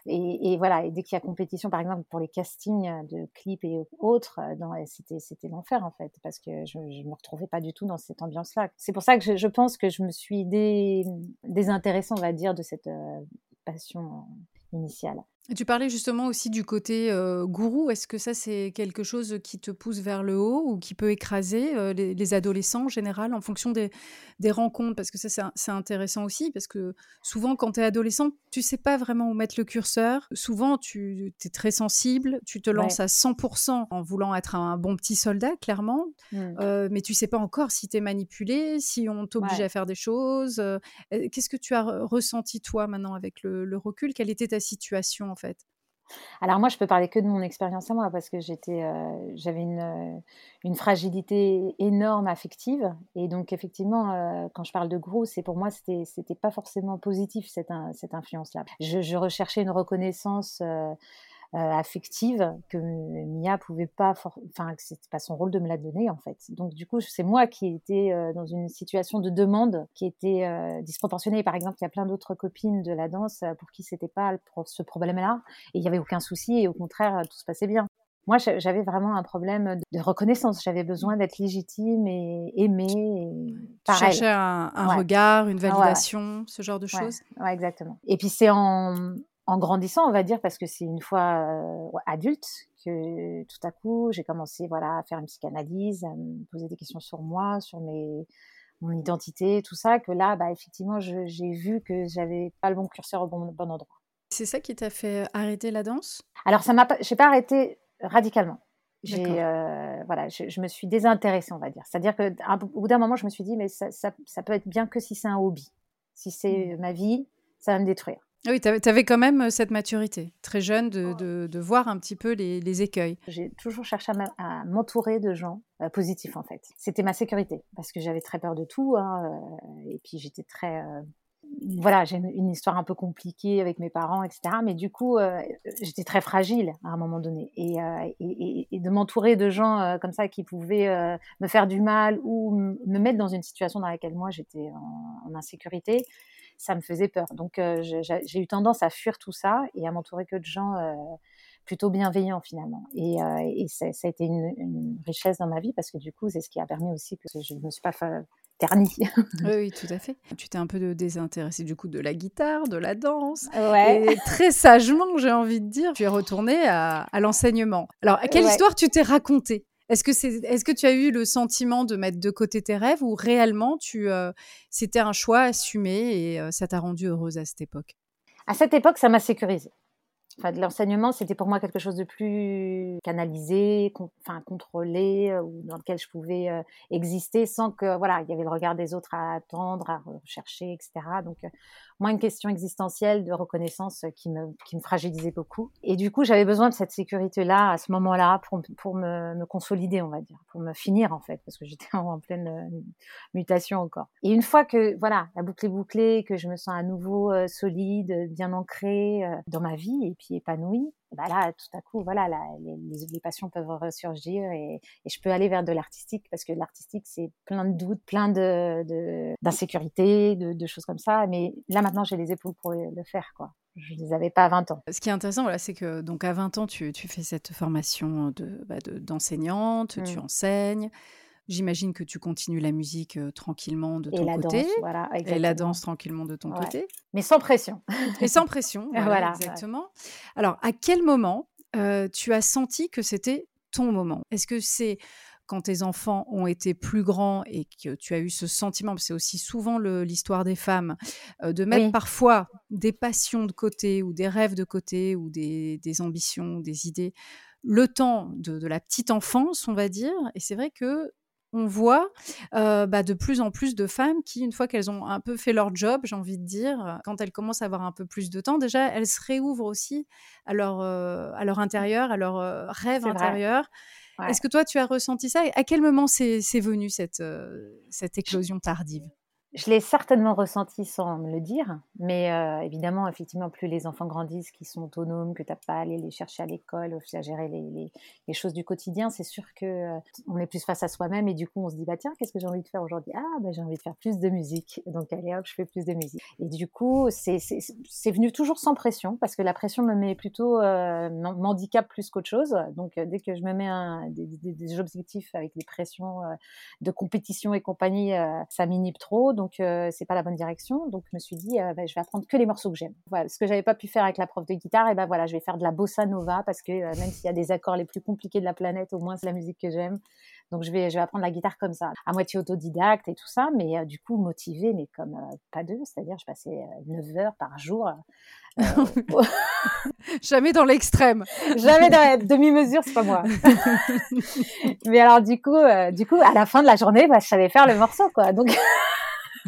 Et, voilà. Et dès qu'il y a compétition, par exemple, pour les castings de clips et autres, euh, c'était, c'était l'enfer, en fait. Parce que je ne me retrouvais pas du tout dans cette ambiance-là. C'est pour ça que je, pense que je me suis dé, désintéressée, on va dire, de cette euh, passion initiale. Tu parlais justement aussi du côté gourou. Est-ce que ça, c'est quelque chose qui te pousse vers le haut ou qui peut écraser les, adolescents en général en fonction des, des rencontres? Parce que ça, c'est intéressant aussi, parce que souvent, quand tu es adolescent, tu sais pas vraiment où mettre le curseur. Souvent, tu es très sensible, tu te lances à 100% en voulant être un bon petit soldat, clairement, mmh. mais tu sais pas encore si tu es manipulé, si on t'oblige à faire des choses. Qu'est-ce que tu as ressenti, toi, maintenant, avec le, le recul? Quelle était ta situation alors moi, je peux parler que de mon expérience à moi parce que j'étais, euh, j'avais une, euh, une, fragilité énorme affective et donc effectivement, euh, quand je parle de gros, c'est pour moi c'était c'était pas forcément positif cette, cette influence-là. Je, recherchais une reconnaissance affective que Mia pouvait pas, enfin, c'était pas son rôle de me la donner en fait. Donc du coup, c'est moi qui étais euh, dans une situation de demande qui était euh, disproportionnée. Par exemple, il y a plein d'autres copines de la danse pour qui c'était pas ce problème-là et il y avait aucun souci et au contraire, tout se passait bien. Moi, j'avais vraiment un problème de reconnaissance. J'avais besoin d'être légitime et aimée. Et tu cherchais un, regard, une validation, ce genre de choses? Ouais, exactement. Et puis c'est en, en grandissant, on va dire, parce que c'est une fois euh, adulte que tout à coup, j'ai commencé voilà, à faire une psychanalyse, à me poser des questions sur moi, sur mes, mon identité, tout ça, que là, bah, effectivement, j'ai vu que j'avais pas le bon curseur au bon, bon endroit. C'est ça qui t'a fait arrêter la danse? Alors, ça m'a, j'ai pas arrêté radicalement. J'ai, euh, voilà, je, me suis désintéressée, on va dire. C'est-à-dire qu'au bout d'un moment, je me suis dit, mais ça, ça, ça peut être bien que si c'est un hobby. Si c'est mmh. ma vie, ça va me détruire. Ah oui, tu avais quand même cette maturité, très jeune, de, de, voir un petit peu les, les écueils. J'ai toujours cherché à m'entourer de gens positifs, en fait. C'était ma sécurité, parce que j'avais très peur de tout, hein, et puis j'étais très... voilà, j'ai une, histoire un peu compliquée avec mes parents, etc. Mais du coup, j'étais très fragile à un moment donné. Et, et, et de m'entourer de gens comme ça qui pouvaient me faire du mal ou me mettre dans une situation dans laquelle moi j'étais en, en insécurité, ça me faisait peur. Donc euh, j'ai eu tendance à fuir tout ça et à m'entourer que de gens euh, plutôt bienveillants finalement. Et, euh, ça, a été une, richesse dans ma vie parce que du coup, c'est ce qui a permis aussi que je ne me suis pas ternie. oui, tout à fait. Tu t'es un peu désintéressée du coup de la guitare, de la danse. Ouais. Et très sagement, j'ai envie de dire, tu es retournée à, l'enseignement. Alors, quelle histoire tu t'es racontée? Est-ce que, tu as eu le sentiment de mettre de côté tes rêves ou réellement tu, euh, c'était un choix assumé et euh, ça t'a rendu heureuse à cette époque? À cette époque, ça m'a sécurisée. Enfin, l'enseignement, c'était pour moi quelque chose de plus canalisé, enfin contrôlé, euh, dans lequel je pouvais exister sans que voilà, il y avait le regard des autres à attendre, à rechercher, etc. Donc moins une question existentielle de reconnaissance qui me, qui me fragilisait beaucoup. Et du coup, j'avais besoin de cette sécurité-là à ce moment-là pour, pour me, me, consolider, on va dire, pour me finir en fait, parce que j'étais en, pleine euh, mutation encore. Et une fois que voilà, la boucle est bouclée, que je me sens à nouveau euh, solide, bien ancrée euh, dans ma vie et puis épanouie, bah là, tout à coup, voilà, les, passions peuvent ressurgir et, je peux aller vers de l'artistique parce que l'artistique, c'est plein de doutes, plein de, d'insécurité, de, choses comme ça. Mais là, maintenant, j'ai les épaules pour le faire, quoi. Je ne les avais pas à 20 ans. Ce qui est intéressant, voilà, c'est que donc à 20 ans, tu, fais cette formation de, bah, d'enseignante, tu mmh. enseignes. J'imagine que tu continues la musique tranquillement de ton côté. voilà, et la danse tranquillement de ton côté. Mais sans pression. Et sans pression, voilà, exactement. Alors, à quel moment tu as senti que c'était ton moment? Est-ce que c'est quand tes enfants ont été plus grands et que tu as eu ce sentiment, c'est aussi souvent l'histoire des femmes, de mettre parfois des passions de côté ou des rêves de côté ou des, des ambitions, des idées, le temps de, de, la petite enfance, on va dire. Et c'est vrai que on voit bah, de plus en plus de femmes qui, une fois qu'elles ont un peu fait leur job, j'ai envie de dire, quand elles commencent à avoir un peu plus de temps, déjà, elles se réouvrent aussi à leur, à leur intérieur, à leur rêve intérieur. Est-ce que toi, tu as ressenti ça? À quel moment c'est venu cette, cette éclosion tardive? Je l'ai certainement ressenti sans me le dire, mais euh, évidemment, effectivement, plus les enfants grandissent, qu'ils sont autonomes, que tu n'as pas à aller les chercher à l'école, à gérer les, choses du quotidien, c'est sûr que euh, on est plus face à soi-même et du coup, on se dit bah tiens, qu'est-ce que j'ai envie de faire aujourd'hui? Ah bah j'ai envie de faire plus de musique, donc allez hop, je fais plus de musique. Et du coup, c'est venu toujours sans pression parce que la pression me met plutôt euh, m'handicape plus qu'autre chose. Donc dès que je me mets des, objectifs avec des pressions de compétition et compagnie, ça m'inhibe trop. Donc c'est pas la bonne direction. Donc je me suis dit, bah, je vais apprendre que les morceaux que j'aime. Voilà, ce que j'avais pas pu faire avec la prof de guitare, et ben voilà, je vais faire de la bossa nova parce que même s'il y a des accords les plus compliqués de la planète, au moins c'est la musique que j'aime. Donc je vais, je vais apprendre la guitare comme ça, à moitié autodidacte et tout ça, mais du coup motivée, mais comme pas deux, c'est-à-dire je passais 9 heures par jour. Jamais dans l'extrême. Jamais dans la demi-mesure, c'est pas moi. mais alors du coup, du coup, à la fin de la journée, bah, je savais faire le morceau, quoi. Donc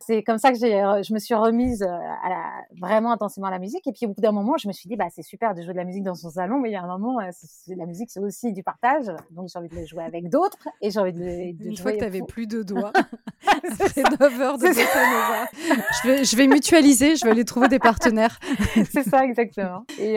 c'est comme ça que j'ai, euh, je me suis remise euh, à la, vraiment intensément à la musique. Et puis au bout d'un moment, je me suis dit, bah c'est super de jouer de la musique dans son salon, mais il y a un moment, euh, la musique c'est aussi du partage. Donc j'ai envie de le jouer avec d'autres et j'ai envie de, de Une fois que tu avais plus de doigts, c'est 9 heures de je vais, je vais mutualiser, je vais aller trouver des partenaires. c'est ça exactement. Et,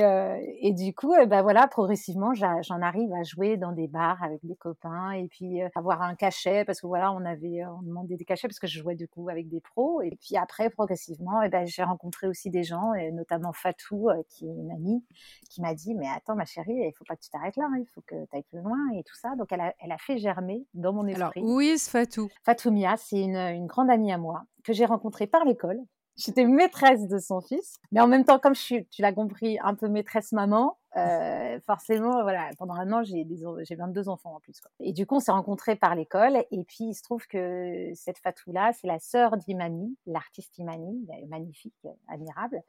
et du coup, bah voilà, progressivement, j'en arrive à jouer dans des bars avec des copains et puis avoir un cachet parce que voilà, on avait on demandait des cachets parce que je jouais du coup avec des pros. Et puis après, progressivement, et eh ben, j'ai rencontré aussi des gens, et notamment Fatou, euh, qui est une amie, qui m'a dit, mais attends ma chérie, il faut pas que tu t'arrêtes là, hein, il faut que tu ailles plus loin et tout ça. Donc elle a, elle a fait germer dans mon esprit. Alors, où est Fatou? Fatou Mia, c'est une, une grande amie à moi que j'ai rencontrée par l'école. J'étais maîtresse de son fils, mais en même temps, comme je suis, tu l'as compris, un peu maîtresse maman, euh, forcément, voilà, pendant un an, j'ai, j'ai 22 enfants en plus. Quoi. Et du coup, on s'est rencontrés par l'école. Et puis, il se trouve que cette Fatou-là, c'est la sœur d'Imani, l'artiste Imani, magnifique, admirable.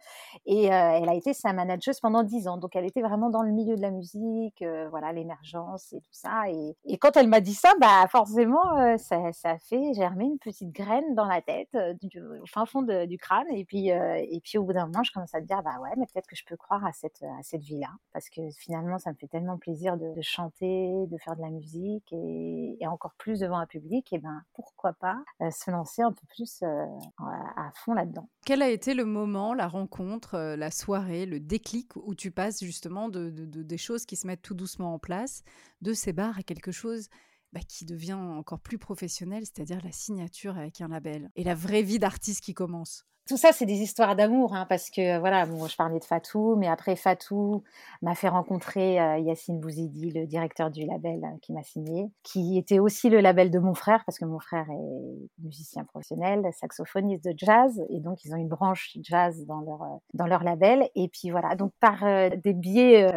Et euh, elle a été sa manageuse pendant 10 ans. Donc, elle était vraiment dans le milieu de la musique, euh, voilà, l'émergence et tout ça. Et, quand elle m'a dit ça, bah, forcément, euh, ça, ça, a fait germer une petite graine dans la tête, du, au fin fond du crâne. Et puis, et puis, au bout d'un moment, je commence à me dire, bah ouais, mais peut-être que je peux croire à cette, à cette vie-là parce que finalement, ça me fait tellement plaisir de, chanter, de faire de la musique et, encore plus devant un public. Et ben, pourquoi pas euh, se lancer un peu plus euh, à, fond là-dedans. Quel a été le moment, la rencontre, euh, la soirée, le déclic où tu passes justement de, des choses qui se mettent tout doucement en place, de ces bars à quelque chose bah, qui devient encore plus professionnel, c'est-à-dire la signature avec un label et la vraie vie d'artiste qui commence? Tout ça, c'est des histoires d'amour, hein, parce que voilà, bon, je parlais de Fatou, mais après Fatou m'a fait rencontrer euh, Yacine Bouzidi, le directeur du label euh, qui m'a signé, qui était aussi le label de mon frère, parce que mon frère est musicien professionnel, saxophoniste de jazz, et donc ils ont une branche jazz dans leur euh, dans leur label. Et puis voilà, donc par des biais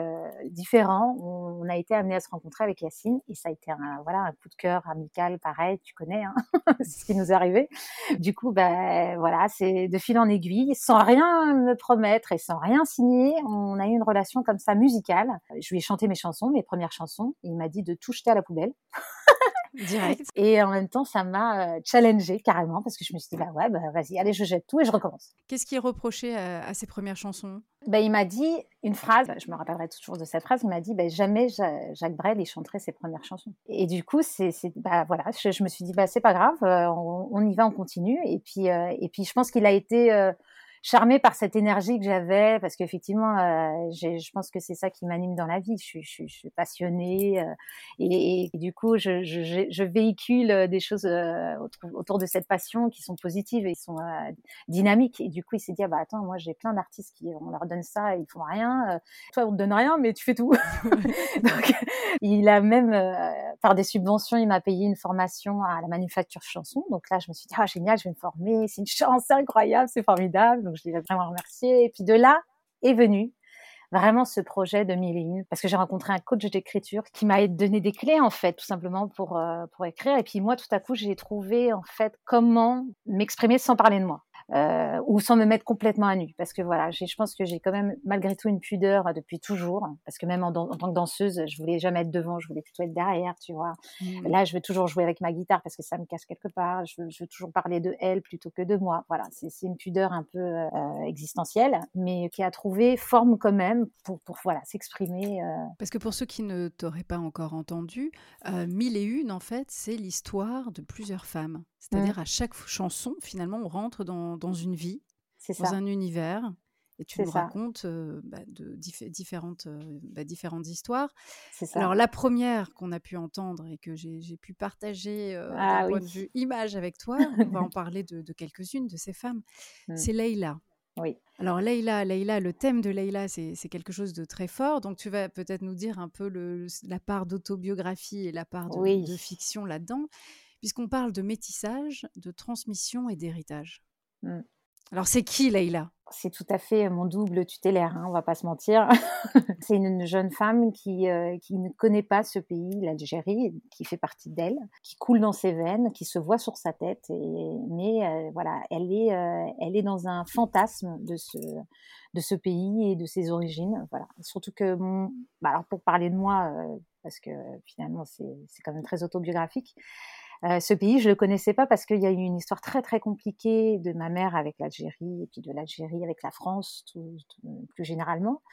différents, on, a été amené à se rencontrer avec Yacine, et ça a été un voilà un coup de cœur amical, pareil, tu connais, hein, ce qui nous est arrivé. Du coup, ben voilà, c'est de fil en aiguille, sans rien me promettre et sans rien signer, on a eu une relation comme ça musicale. Je lui ai chanté mes chansons, mes premières chansons, et il m'a dit de tout jeter à la poubelle. Direct. Et en même temps, ça m'a euh, challengé carrément parce que je me suis dit, bah ouais, bah vas-y, allez, je jette tout et je recommence. Qu'est-ce qui est reproché à, ces premières chansons? Bah, Il m'a dit une phrase, je me rappellerai toujours de cette phrase, il m'a dit, bah, jamais Jacques Brel il chanterait ses premières chansons. Et du coup, c'est, bah, voilà, je, me suis dit, bah, c'est pas grave, euh, on, y va, on continue. Et puis, euh, et puis je pense qu'il a été charmée par cette énergie que j'avais, parce qu'effectivement, euh, je pense que c'est ça qui m'anime dans la vie. Je suis, je, je suis passionnée euh, et, et, du coup, je, je, je, véhicule des choses euh, autour de cette passion qui sont positives et qui sont euh, dynamiques. Et du coup, il s'est dit, ah bah attends, moi j'ai plein d'artistes qui, on leur donne ça, et ils font rien. Toi, on te donne rien, mais tu fais tout. Donc, il a même, par des subventions, il m'a payé une formation à la manufacture chanson. Donc là, je me suis dit, ah génial, je vais me former, c'est une chance, c'est incroyable, c'est formidable. Donc je l'ai vraiment remercié. Et puis de là est venu vraiment ce projet de mille parce que j'ai rencontré un coach d'écriture qui m'a donné des clés en fait tout simplement euh, pour écrire et puis moi tout à coup j'ai trouvé en fait comment m'exprimer sans parler de moi euh, ou sans me mettre complètement à nu. Parce que voilà, je pense que j'ai quand même malgré tout une pudeur depuis toujours. Parce que même en, en, tant que danseuse, je voulais jamais être devant, je voulais plutôt être derrière, tu vois. Mmh. Là, je veux toujours jouer avec ma guitare parce que ça me casse quelque part. Je veux, je veux toujours parler de elle plutôt que de moi. Voilà, c'est une pudeur un peu euh, existentielle, mais qui a trouvé forme quand même pour, pour voilà s'exprimer. Euh. Parce que pour ceux qui ne t'auraient pas encore entendu, euh, Mille et une, en fait, c'est l'histoire de plusieurs femmes. C'est-à-dire mmh. à chaque chanson, finalement, on rentre dans, dans une vie, dans un univers, et tu nous racontes bah, de différentes, bah, différentes histoires. Alors la première qu'on a pu entendre et que j'ai pu partager ah, d'un point de vue image avec toi, on va en parler de, de quelques-unes de ces femmes, mmh. c'est Leïla. Oui. Alors Leïla, Leïla, le thème de Leïla, c'est quelque chose de très fort. Donc tu vas peut-être nous dire un peu le, la part d'autobiographie et la part de, de fiction là-dedans puisqu'on parle de métissage, de transmission et d'héritage. Mmh. Alors c'est qui Leïla? C'est tout à fait mon double tutélaire, hein, on va pas se mentir. c'est une jeune femme qui, euh, qui ne connaît pas ce pays, l'Algérie, qui fait partie d'elle, qui coule dans ses veines, qui se voit sur sa tête. Et, mais euh, voilà, elle est, euh, elle est dans un fantasme de ce, de ce pays et de ses origines. Voilà. Surtout que, bah alors pour parler de moi, parce que finalement c'est quand même très autobiographique, euh, ce pays, je le connaissais pas parce qu'il y a eu une histoire très très compliquée de ma mère avec l'Algérie et puis de l'Algérie avec la France plus généralement.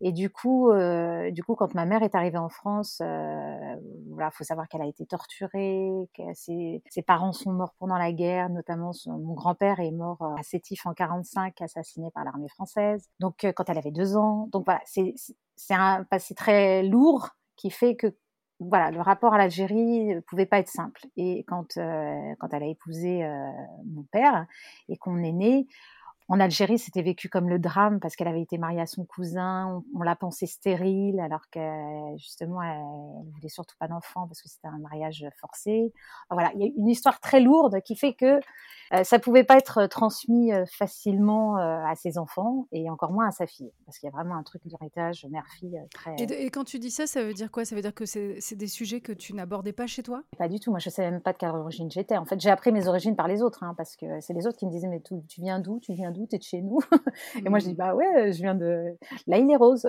Et du coup, euh, du coup, quand ma mère est arrivée en France, euh, voilà, faut savoir qu'elle a été torturée, que ses, parents sont morts pendant la guerre, notamment mon grand-père est mort à Sétif en 45, assassiné par l'armée française. Donc quand elle avait deux ans, donc voilà, c'est un passé très lourd qui fait que voilà, le rapport à l'Algérie pouvait pas être simple. Et quand, euh, quand elle a épousé euh, mon père et qu'on est né, en Algérie, c'était vécu comme le drame parce qu'elle avait été mariée à son cousin. On, l'a pensé stérile alors que justement, elle, ne voulait surtout pas d'enfant parce que c'était un mariage forcé. Voilà, il y a une histoire très lourde qui fait que euh, ça pouvait pas être transmis euh, facilement euh, à ses enfants et encore moins à sa fille parce qu'il y a vraiment un truc d'héritage mère-fille très. Et, quand tu dis ça, ça veut dire quoi? Ça veut dire que c'est des sujets que tu n'abordais pas chez toi? Pas du tout. Moi, je savais même pas de quelle origine j'étais. En fait, j'ai appris mes origines par les autres hein, parce que c'est les autres qui me disaient mais tu viens d'où? Tu viens d'où T'es de chez nous Et moi, je dis mmh. bah ouais, je viens de la île rose.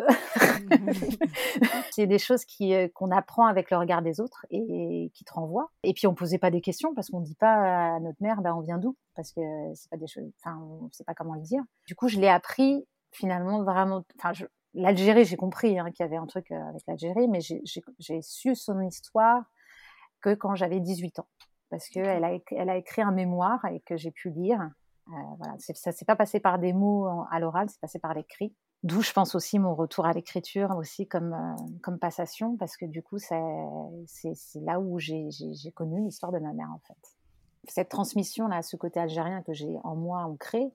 c'est des choses qui qu'on apprend avec le regard des autres et, qui te renvoient. Et puis on posait pas des questions parce qu'on dit pas à notre mère bah on vient d'où? Parce que c'est pas des choses, enfin, on sait pas comment le dire. Du coup, je l'ai appris finalement vraiment, enfin, l'Algérie, j'ai compris hein, qu'il y avait un truc euh, avec l'Algérie, mais j'ai su son histoire que quand j'avais 18 ans, parce qu'elle a, elle a écrit un mémoire et que j'ai pu lire. Euh, voilà, ça s'est pas passé par des mots à l'oral, c'est passé par l'écrit. D'où je pense aussi mon retour à l'écriture aussi comme euh, comme passation, parce que du coup, c'est là où j'ai connu l'histoire de ma mère en fait cette transmission là, ce côté algérien que j'ai en moi ancré,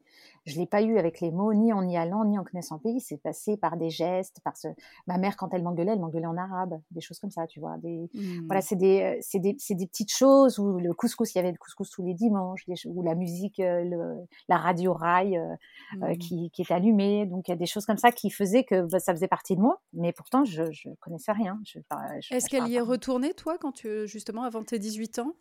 je l'ai pas eu avec les mots, ni en y allant, ni en connaissant le pays. C'est passé par des gestes, par ce. Ma mère, quand elle m'engueulait, elle m'engueulait en arabe, des choses comme ça, tu vois. Des... Mmh. Voilà, c'est des, euh, c'est des, c'est des petites choses où le couscous, il y avait le couscous tous les dimanches, ou la musique, euh, le, la radio rail euh, mmh. qui, qui est allumée. Donc il y a des choses comme ça qui faisaient que bah, ça faisait partie de moi, mais pourtant je, je connaissais rien. Est-ce qu'elle y est retournée, toi, quand tu justement avant tes 18 ans?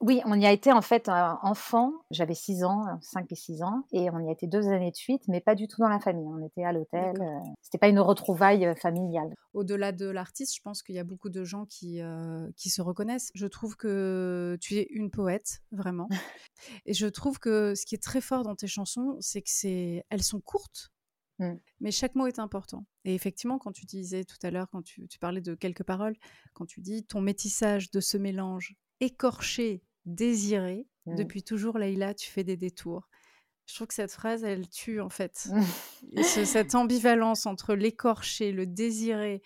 Oui, on y a été en fait enfant, j'avais 6 ans, 5 et 6 ans, et on y a été deux années de suite, mais pas du tout dans la famille. On était à l'hôtel, euh, c'était pas une retrouvaille euh, familiale. Au-delà de l'artiste, je pense qu'il y a beaucoup de gens qui, euh, qui se reconnaissent. Je trouve que tu es une poète, vraiment. et je trouve que ce qui est très fort dans tes chansons, c'est que c'est elles sont courtes, mmh. Mais chaque mot est important. Et effectivement, quand tu disais tout à l'heure, quand tu, tu, parlais de quelques paroles, quand tu dis ton métissage de ce mélange écorché désiré. Mmh. Depuis toujours, Leïla, tu fais des détours. Je trouve que cette phrase, elle tue en fait. cette ambivalence entre l'écorché, le désiré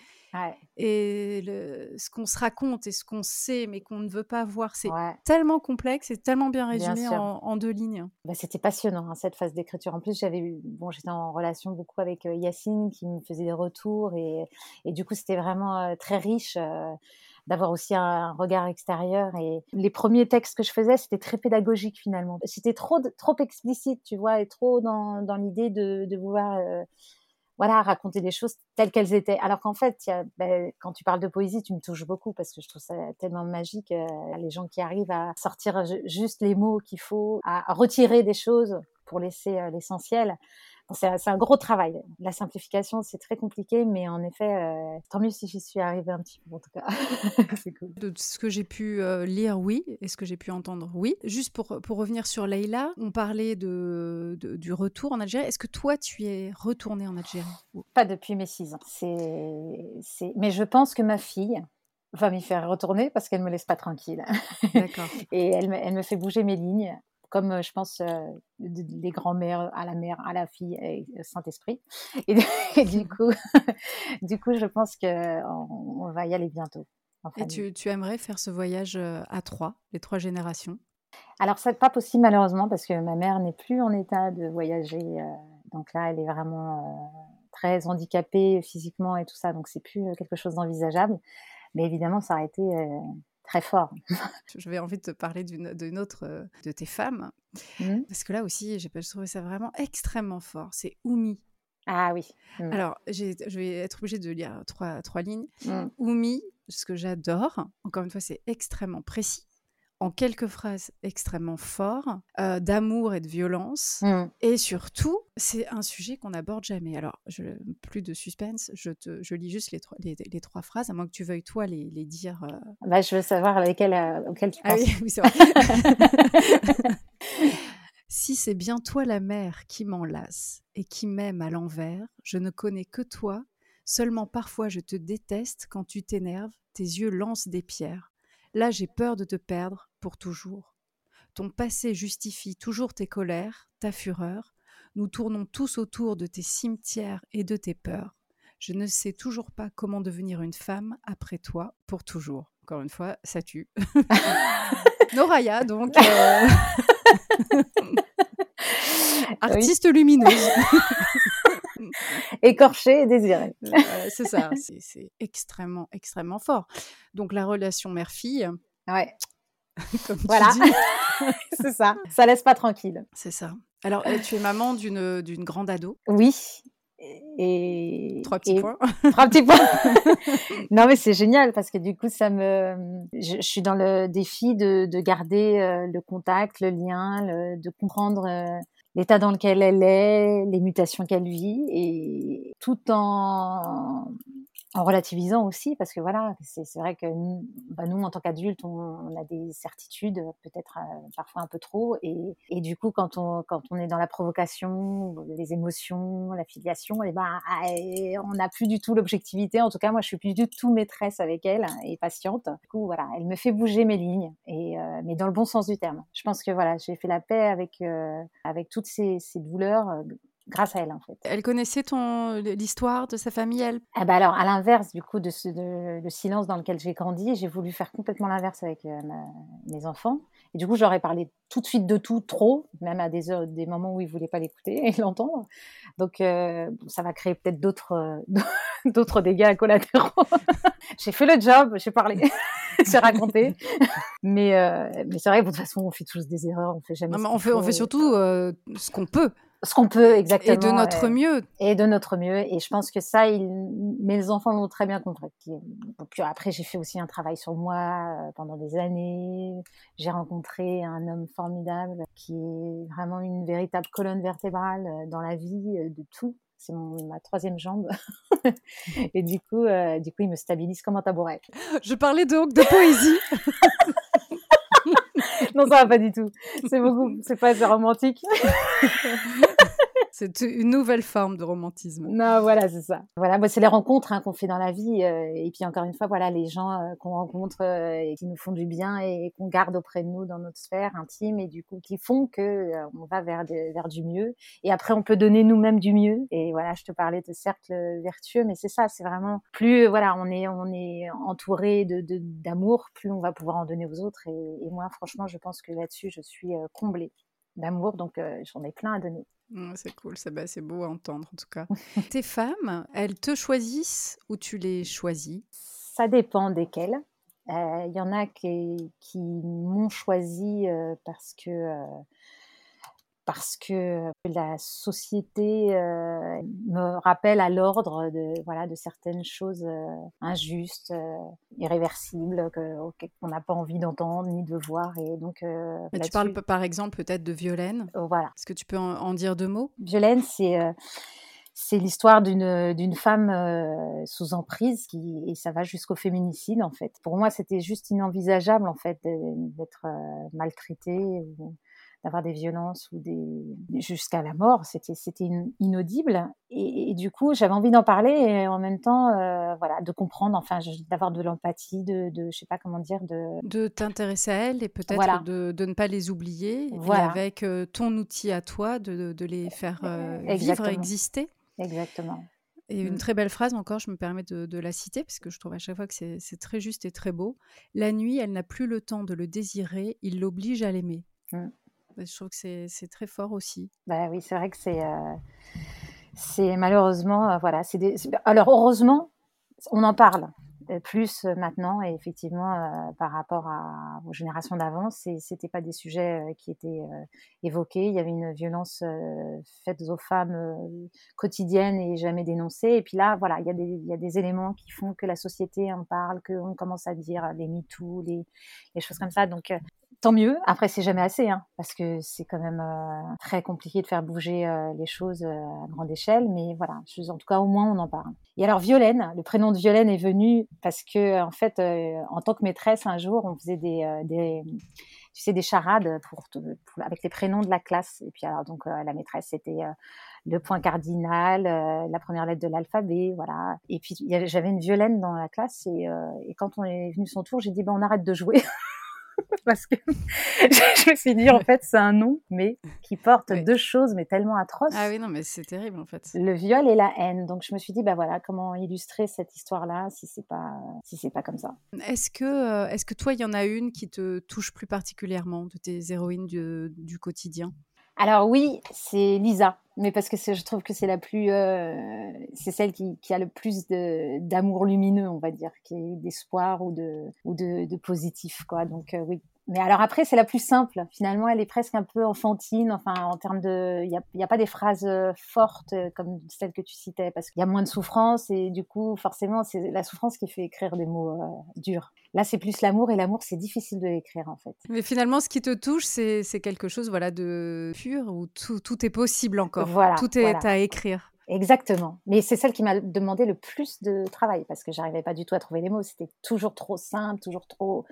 et le, ce qu'on se raconte et ce qu'on sait mais qu'on ne veut pas voir. C'est tellement complexe et tellement bien résumé en, deux lignes. Bah, C'était passionnant hein, cette phase d'écriture. En plus, j'avais bon, j'étais en relation beaucoup avec euh, Yacine qui me faisait des retours et, et du coup, c'était vraiment euh, très riche. Euh, d'avoir aussi un, regard extérieur. Et les premiers textes que je faisais, c'était très pédagogique finalement. C'était trop, trop explicite, tu vois, et trop dans, dans l'idée de, de vouloir euh, voilà, raconter des choses telles qu'elles étaient. Alors qu'en fait, ben, quand tu parles de poésie, tu me touches beaucoup parce que je trouve ça tellement magique, euh, les gens qui arrivent à sortir juste les mots qu'il faut, à, retirer des choses pour laisser euh, l'essentiel. C'est un gros travail. La simplification, c'est très compliqué, mais en effet, euh, tant mieux si j'y suis arrivée un petit peu, en tout cas. c'est cool. De ce que j'ai pu euh, lire, oui, et ce que j'ai pu entendre, oui. Juste pour, pour revenir sur Leïla, on parlait de, du retour en Algérie. Est-ce que toi, tu es retournée en Algérie? Pas depuis mes six ans. C'est, Mais je pense que ma fille, va m'y faire retourner parce qu'elle me laisse pas tranquille. D'accord. et elle elle me fait bouger mes lignes comme euh, je pense euh, les grands-mères à la mère, à la fille et Saint-Esprit. Et, du coup, du coup, je pense qu'on on va y aller bientôt. Et tu, tu, aimerais faire ce voyage euh, à trois, les trois générations? Alors, c'est pas possible malheureusement parce que ma mère n'est plus en état de voyager. donc là, elle est vraiment très handicapée physiquement et tout ça, donc c'est plus quelque chose d'envisageable. Mais évidemment, ça aurait été très fort. Je vais envie de te parler d'une autre euh, de tes femmes, mmh. parce que là aussi, j'ai trouvé ça vraiment extrêmement fort. C'est Oumi. Ah oui. Mmh. Alors, je vais être obligée de lire trois, trois lignes. Mmh. Oumi, ce que j'adore, encore une fois, c'est extrêmement précis en quelques phrases extrêmement forts, euh, d'amour et de violence. Mmh. Et surtout, c'est un sujet qu'on n'aborde jamais. Alors, je, plus de suspense, je, te, je lis juste les, trois, les, trois phrases, à moins que tu veuilles, toi, les, les dire. Euh. Bah, je veux savoir lesquelles, euh, auxquelles tu ah penses. oui, oui c'est vrai. si c'est bien toi la mère qui m'enlace et qui m'aime à l'envers, je ne connais que toi. Seulement parfois je te déteste quand tu t'énerves, tes yeux lancent des pierres. Là, j'ai peur de te perdre pour toujours. Ton passé justifie toujours tes colères, ta fureur. Nous tournons tous autour de tes cimetières et de tes peurs. Je ne sais toujours pas comment devenir une femme après toi pour toujours. Encore une fois, ça tue. Noraya, donc. Euh, artiste lumineuse. écorché et désiré. c'est ça, c'est extrêmement, extrêmement fort. Donc la relation mère-fille. Ouais. voilà. c'est ça. Ça laisse pas tranquille. C'est ça. Alors, euh, tu es maman d'une d'une grande ado. Oui. Et trois petits points. Trois petits points. non, mais c'est génial parce que du coup, ça me. Je, suis dans le défi de, de garder euh, le contact, le lien, de comprendre euh, l'état dans lequel elle est, les mutations qu'elle vit, et tout en, en relativisant aussi, parce que voilà, c'est vrai que nous, bah nous en tant qu'adultes, on, a des certitudes, peut-être euh, parfois un peu trop, et, et, du coup, quand on, quand on est dans la provocation, les émotions, la filiation, et ben, ah, on n'a plus du tout l'objectivité. En tout cas, moi, je suis plus du tout maîtresse avec elle et patiente. Du coup, voilà, elle me fait bouger mes lignes, et euh, mais dans le bon sens du terme. Je pense que voilà, j'ai fait la paix avec euh, avec toutes ces, ces douleurs grâce à elle en fait. Elle connaissait ton l'histoire de sa famille, elle? Ah bah alors à l'inverse du coup de, ce, de le silence dans lequel j'ai grandi, j'ai voulu faire complètement l'inverse avec euh, mes enfants. Et du coup, j'aurais parlé tout de suite de tout, trop, même à des heures, des moments où ils voulaient pas l'écouter et l'entendre. Donc euh, ça va créer peut-être d'autres euh, d'autres dégâts collatéraux. j'ai fait le job, j'ai parlé, j'ai raconté. mais mais c'est vrai que de toute façon, on fait tous des erreurs, on fait jamais. on fait on fait surtout ce qu'on peut ce qu'on peut exactement. Et de notre mieux. Et de notre mieux. Et je pense que ça, il... mais les enfants l'ont très bien compris. Puis après, j'ai fait aussi un travail sur moi euh, pendant des années. J'ai rencontré un homme formidable qui est vraiment une véritable colonne vertébrale euh, dans la vie euh, de tout. C'est ma troisième jambe. et du coup, du coup, il me stabilise comme un tabouret. Je parlais donc de poésie. non, ça va pas du tout. C'est beaucoup, c'est pas assez romantique. C'est une nouvelle forme de romantisme. Non, voilà, c'est ça. Voilà, moi, c'est les rencontres hein, qu'on fait dans la vie. Euh, et puis, encore une fois, voilà, les gens euh, qu'on rencontre euh, et qui nous font du bien et, qu'on garde auprès de nous dans notre sphère intime et du coup, qui font que on va vers, vers du mieux. Et après, on peut donner nous-mêmes du mieux. Et voilà, je te parlais de cercle vertueux, mais c'est ça, c'est vraiment plus, voilà, on est, on est entouré de, d'amour, plus on va pouvoir en donner aux autres. Et, et moi, franchement, je pense que là-dessus, je suis comblée d'amour, donc j'en ai plein à donner. C'est cool, bah, c'est beau à entendre en tout cas. Tes femmes, elles te choisissent ou tu les choisis? Ça dépend desquelles. Il y en a qui, qui m'ont choisi parce que parce que la société euh, me rappelle à l'ordre de voilà de certaines choses euh, injustes, euh, irréversibles qu'on n'a pas envie d'entendre ni de voir et donc. Mais tu parles par exemple peut-être de Violaine. Oh, voilà. Est-ce que tu peux en, dire deux mots? Violaine, c'est c'est l'histoire d'une d'une femme sous emprise qui et ça va jusqu'au féminicide en fait. Pour moi, c'était juste inenvisageable en fait d'être maltraitée ou d'avoir des violences ou des jusqu'à la mort, c'était c'était inaudible. Et, du coup, j'avais envie d'en parler et en même temps, euh, voilà, de comprendre, enfin, d'avoir de l'empathie, de, de, je sais pas comment dire, de de t'intéresser à elles et peut-être de, de, ne pas les oublier. Voilà. Et avec euh, ton outil à toi, de, de les faire euh, vivre, exister. Exactement. Et une mmh. très belle phrase encore, je me permets de, de, la citer, parce que je trouve à chaque fois que c'est très juste et très beau. La nuit, elle n'a plus le temps de le désirer, il l'oblige à l'aimer. Mmh. Je trouve que c'est très fort aussi. Bah oui, c'est vrai que c'est euh, malheureusement euh, voilà, alors heureusement on en parle euh, plus maintenant et effectivement par rapport aux générations d'avant, c'était pas des sujets qui étaient évoqués. Il y avait une violence faite aux femmes quotidienne et jamais dénoncée. Et puis là, voilà, il y, a des, il y a des éléments qui font que la société en parle, qu'on commence à dire les MeToo, les, les choses comme ça. Donc tant mieux. Après, c'est jamais assez, hein, parce que c'est quand même euh, très compliqué de faire bouger euh, les choses euh, à grande échelle. Mais voilà, en tout cas, au moins, on en parle. Et alors, Violaine, le prénom de Violaine est venu parce que, en fait, en tant que maîtresse, un jour, on faisait des, des tu sais, des charades pour, avec les prénoms de la classe. Et puis, alors, donc, la maîtresse, c'était le point cardinal, la première lettre de l'alphabet, voilà. Et puis, j'avais une Violaine dans la classe et, et quand on est venu son tour, j'ai dit, ben, on arrête de jouer. parce que je me suis dit en fait c'est un nom mais qui porte deux choses mais tellement atroces. Ah oui non mais c'est terrible en fait. Le viol et la haine. Donc je me suis dit bah voilà comment illustrer cette histoire là si c'est pas si c'est pas comme ça. Est-ce que euh, est-ce que toi il y en a une qui te touche plus particulièrement de tes héroïnes du, du quotidien? Alors oui, c'est Lisa, mais parce que je trouve que c'est la plus, euh, c'est celle qui, a le plus d'amour lumineux, on va dire, qui d'espoir ou de ou de, de positif, quoi. Donc euh, oui, mais alors après, c'est la plus simple. Finalement, elle est presque un peu enfantine. Enfin, en termes de, il n'y a, y a, pas des phrases euh, fortes euh, comme celles que tu citais, parce qu'il y a moins de souffrance et du coup, forcément, c'est la souffrance qui fait écrire des mots euh, durs. Là, c'est plus l'amour et l'amour, c'est difficile de l'écrire en fait. Mais finalement, ce qui te touche, c'est quelque chose, voilà, de pur où tout, tout est possible encore. Voilà. Tout est à écrire. Exactement. Mais c'est celle qui m'a demandé le plus de travail parce que j'arrivais pas du tout à trouver les mots. C'était toujours trop simple, toujours trop.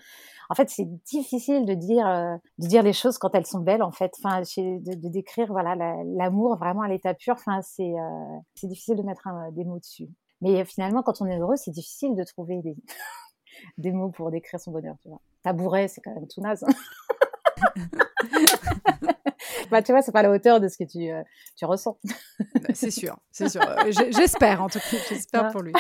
En fait, c'est difficile de dire euh, de dire les choses quand elles sont belles. En fait, de, décrire l'amour vraiment à l'état pur. Enfin, c'est euh, difficile de mettre des mots dessus. Mais finalement, quand on est heureux, c'est difficile de trouver des mots pour décrire son bonheur. Tu. Tabouret, c'est quand même tout naze. bah, tu vois, c'est pas à la hauteur de ce que tu, euh, tu ressens. Bah, c'est sûr, c'est sûr. Euh, j'espère, en tout cas, j'espère pour lui.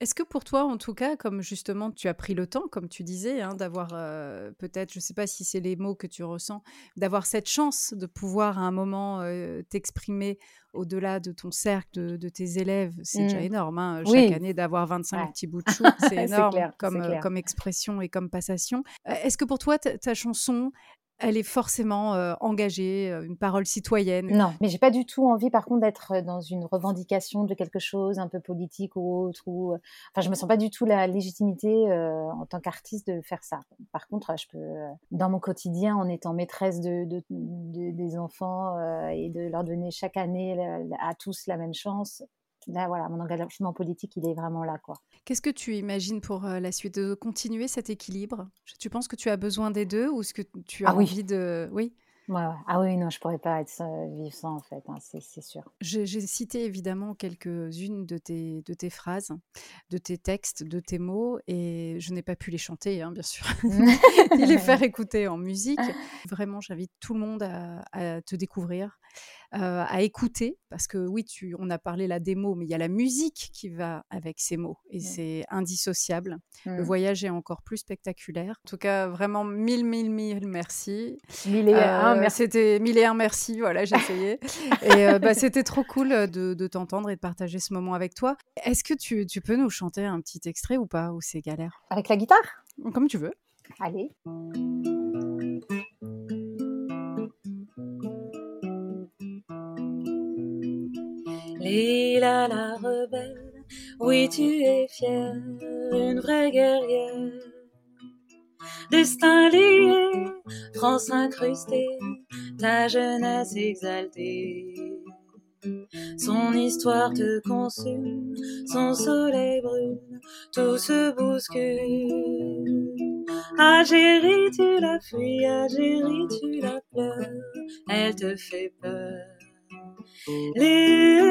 Est-ce que pour toi, en tout cas, comme justement tu as pris le temps, comme tu disais, hein, d'avoir euh, peut-être, je sais pas si c'est les mots que tu ressens, d'avoir cette chance de pouvoir à un moment t'exprimer au-delà de ton cercle, de, tes élèves, c'est déjà mmh. énorme. Hein, chaque année, d'avoir 25 petits bouts de chou, c'est énorme comme, comme expression et comme passation. Est-ce que pour toi, ta chanson, elle est forcément engagée, une parole citoyenne. Non, mais j'ai pas du tout envie, par contre, d'être dans une revendication de quelque chose un peu politique ou autre. Ou, enfin, je me sens pas du tout la légitimité en tant qu'artiste de faire ça. Par contre, je peux, dans mon quotidien, en étant maîtresse de, des enfants et de leur donner chaque année à tous la même chance, là, voilà, mon engagement politique, il est vraiment là, quoi. Qu'est-ce que tu imagines pour euh, la suite? De continuer cet équilibre? Tu penses que tu as besoin des deux ou est-ce que tu as ah envie de, oui? Ah oui, non, je pourrais pas être vivre sans en fait, hein, c'est sûr. J'ai cité évidemment quelques-unes de tes, de tes phrases, de tes textes, de tes mots, et je n'ai pas pu les chanter, hein, bien sûr, ni les faire écouter en musique. Vraiment, j'invite tout le monde à, à te découvrir, euh, à écouter, parce que oui, tu, on a parlé la démo, mais il y a la musique qui va avec ces mots, et c'est indissociable. Le mmh. voyage est encore plus spectaculaire. En tout cas, vraiment mille, mille, mille merci. Mille et un, euh, merci. C'était mille et un merci, voilà, j'ai essayé. et euh, bah, c'était trop cool de, t'entendre et de partager ce moment avec toi. Est-ce que tu, tu peux nous chanter un petit extrait ou pas, ou c'est galère? Avec la guitare? Comme tu veux. Allez. Lila la rebelle, oui tu es fière, une vraie guerrière. Destin lié, France incrustée, ta jeunesse exaltée. Son histoire te consume, son soleil brûle, tout se bouscule. Algérie, tu la fuis, Algérie, tu la pleures, elle te fait peur. and Elena.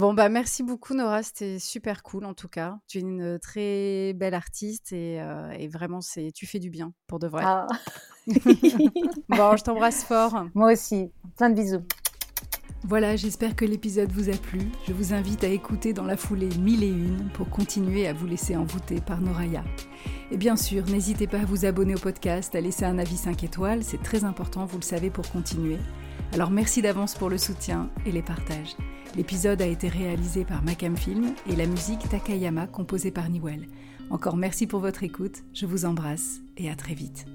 Bon, bah merci beaucoup Nora, c'était super cool en tout cas. Tu es une très belle artiste et, euh, vraiment, c'est, tu fais du bien pour de vrai. Ah. bon, je t'embrasse fort. Moi aussi, plein de bisous. Voilà, j'espère que l'épisode vous a plu. Je vous invite à écouter dans la foulée mille et une pour continuer à vous laisser envoûter par Noraya. Et bien sûr, n'hésitez pas à vous abonner au podcast, à laisser un avis 5 étoiles, c'est très important, vous le savez, pour continuer. Alors merci d'avance pour le soutien et les partages. L'épisode a été réalisé par Macam Film et la musique Takayama composée par Niwell. Encore merci pour votre écoute, je vous embrasse et à très vite.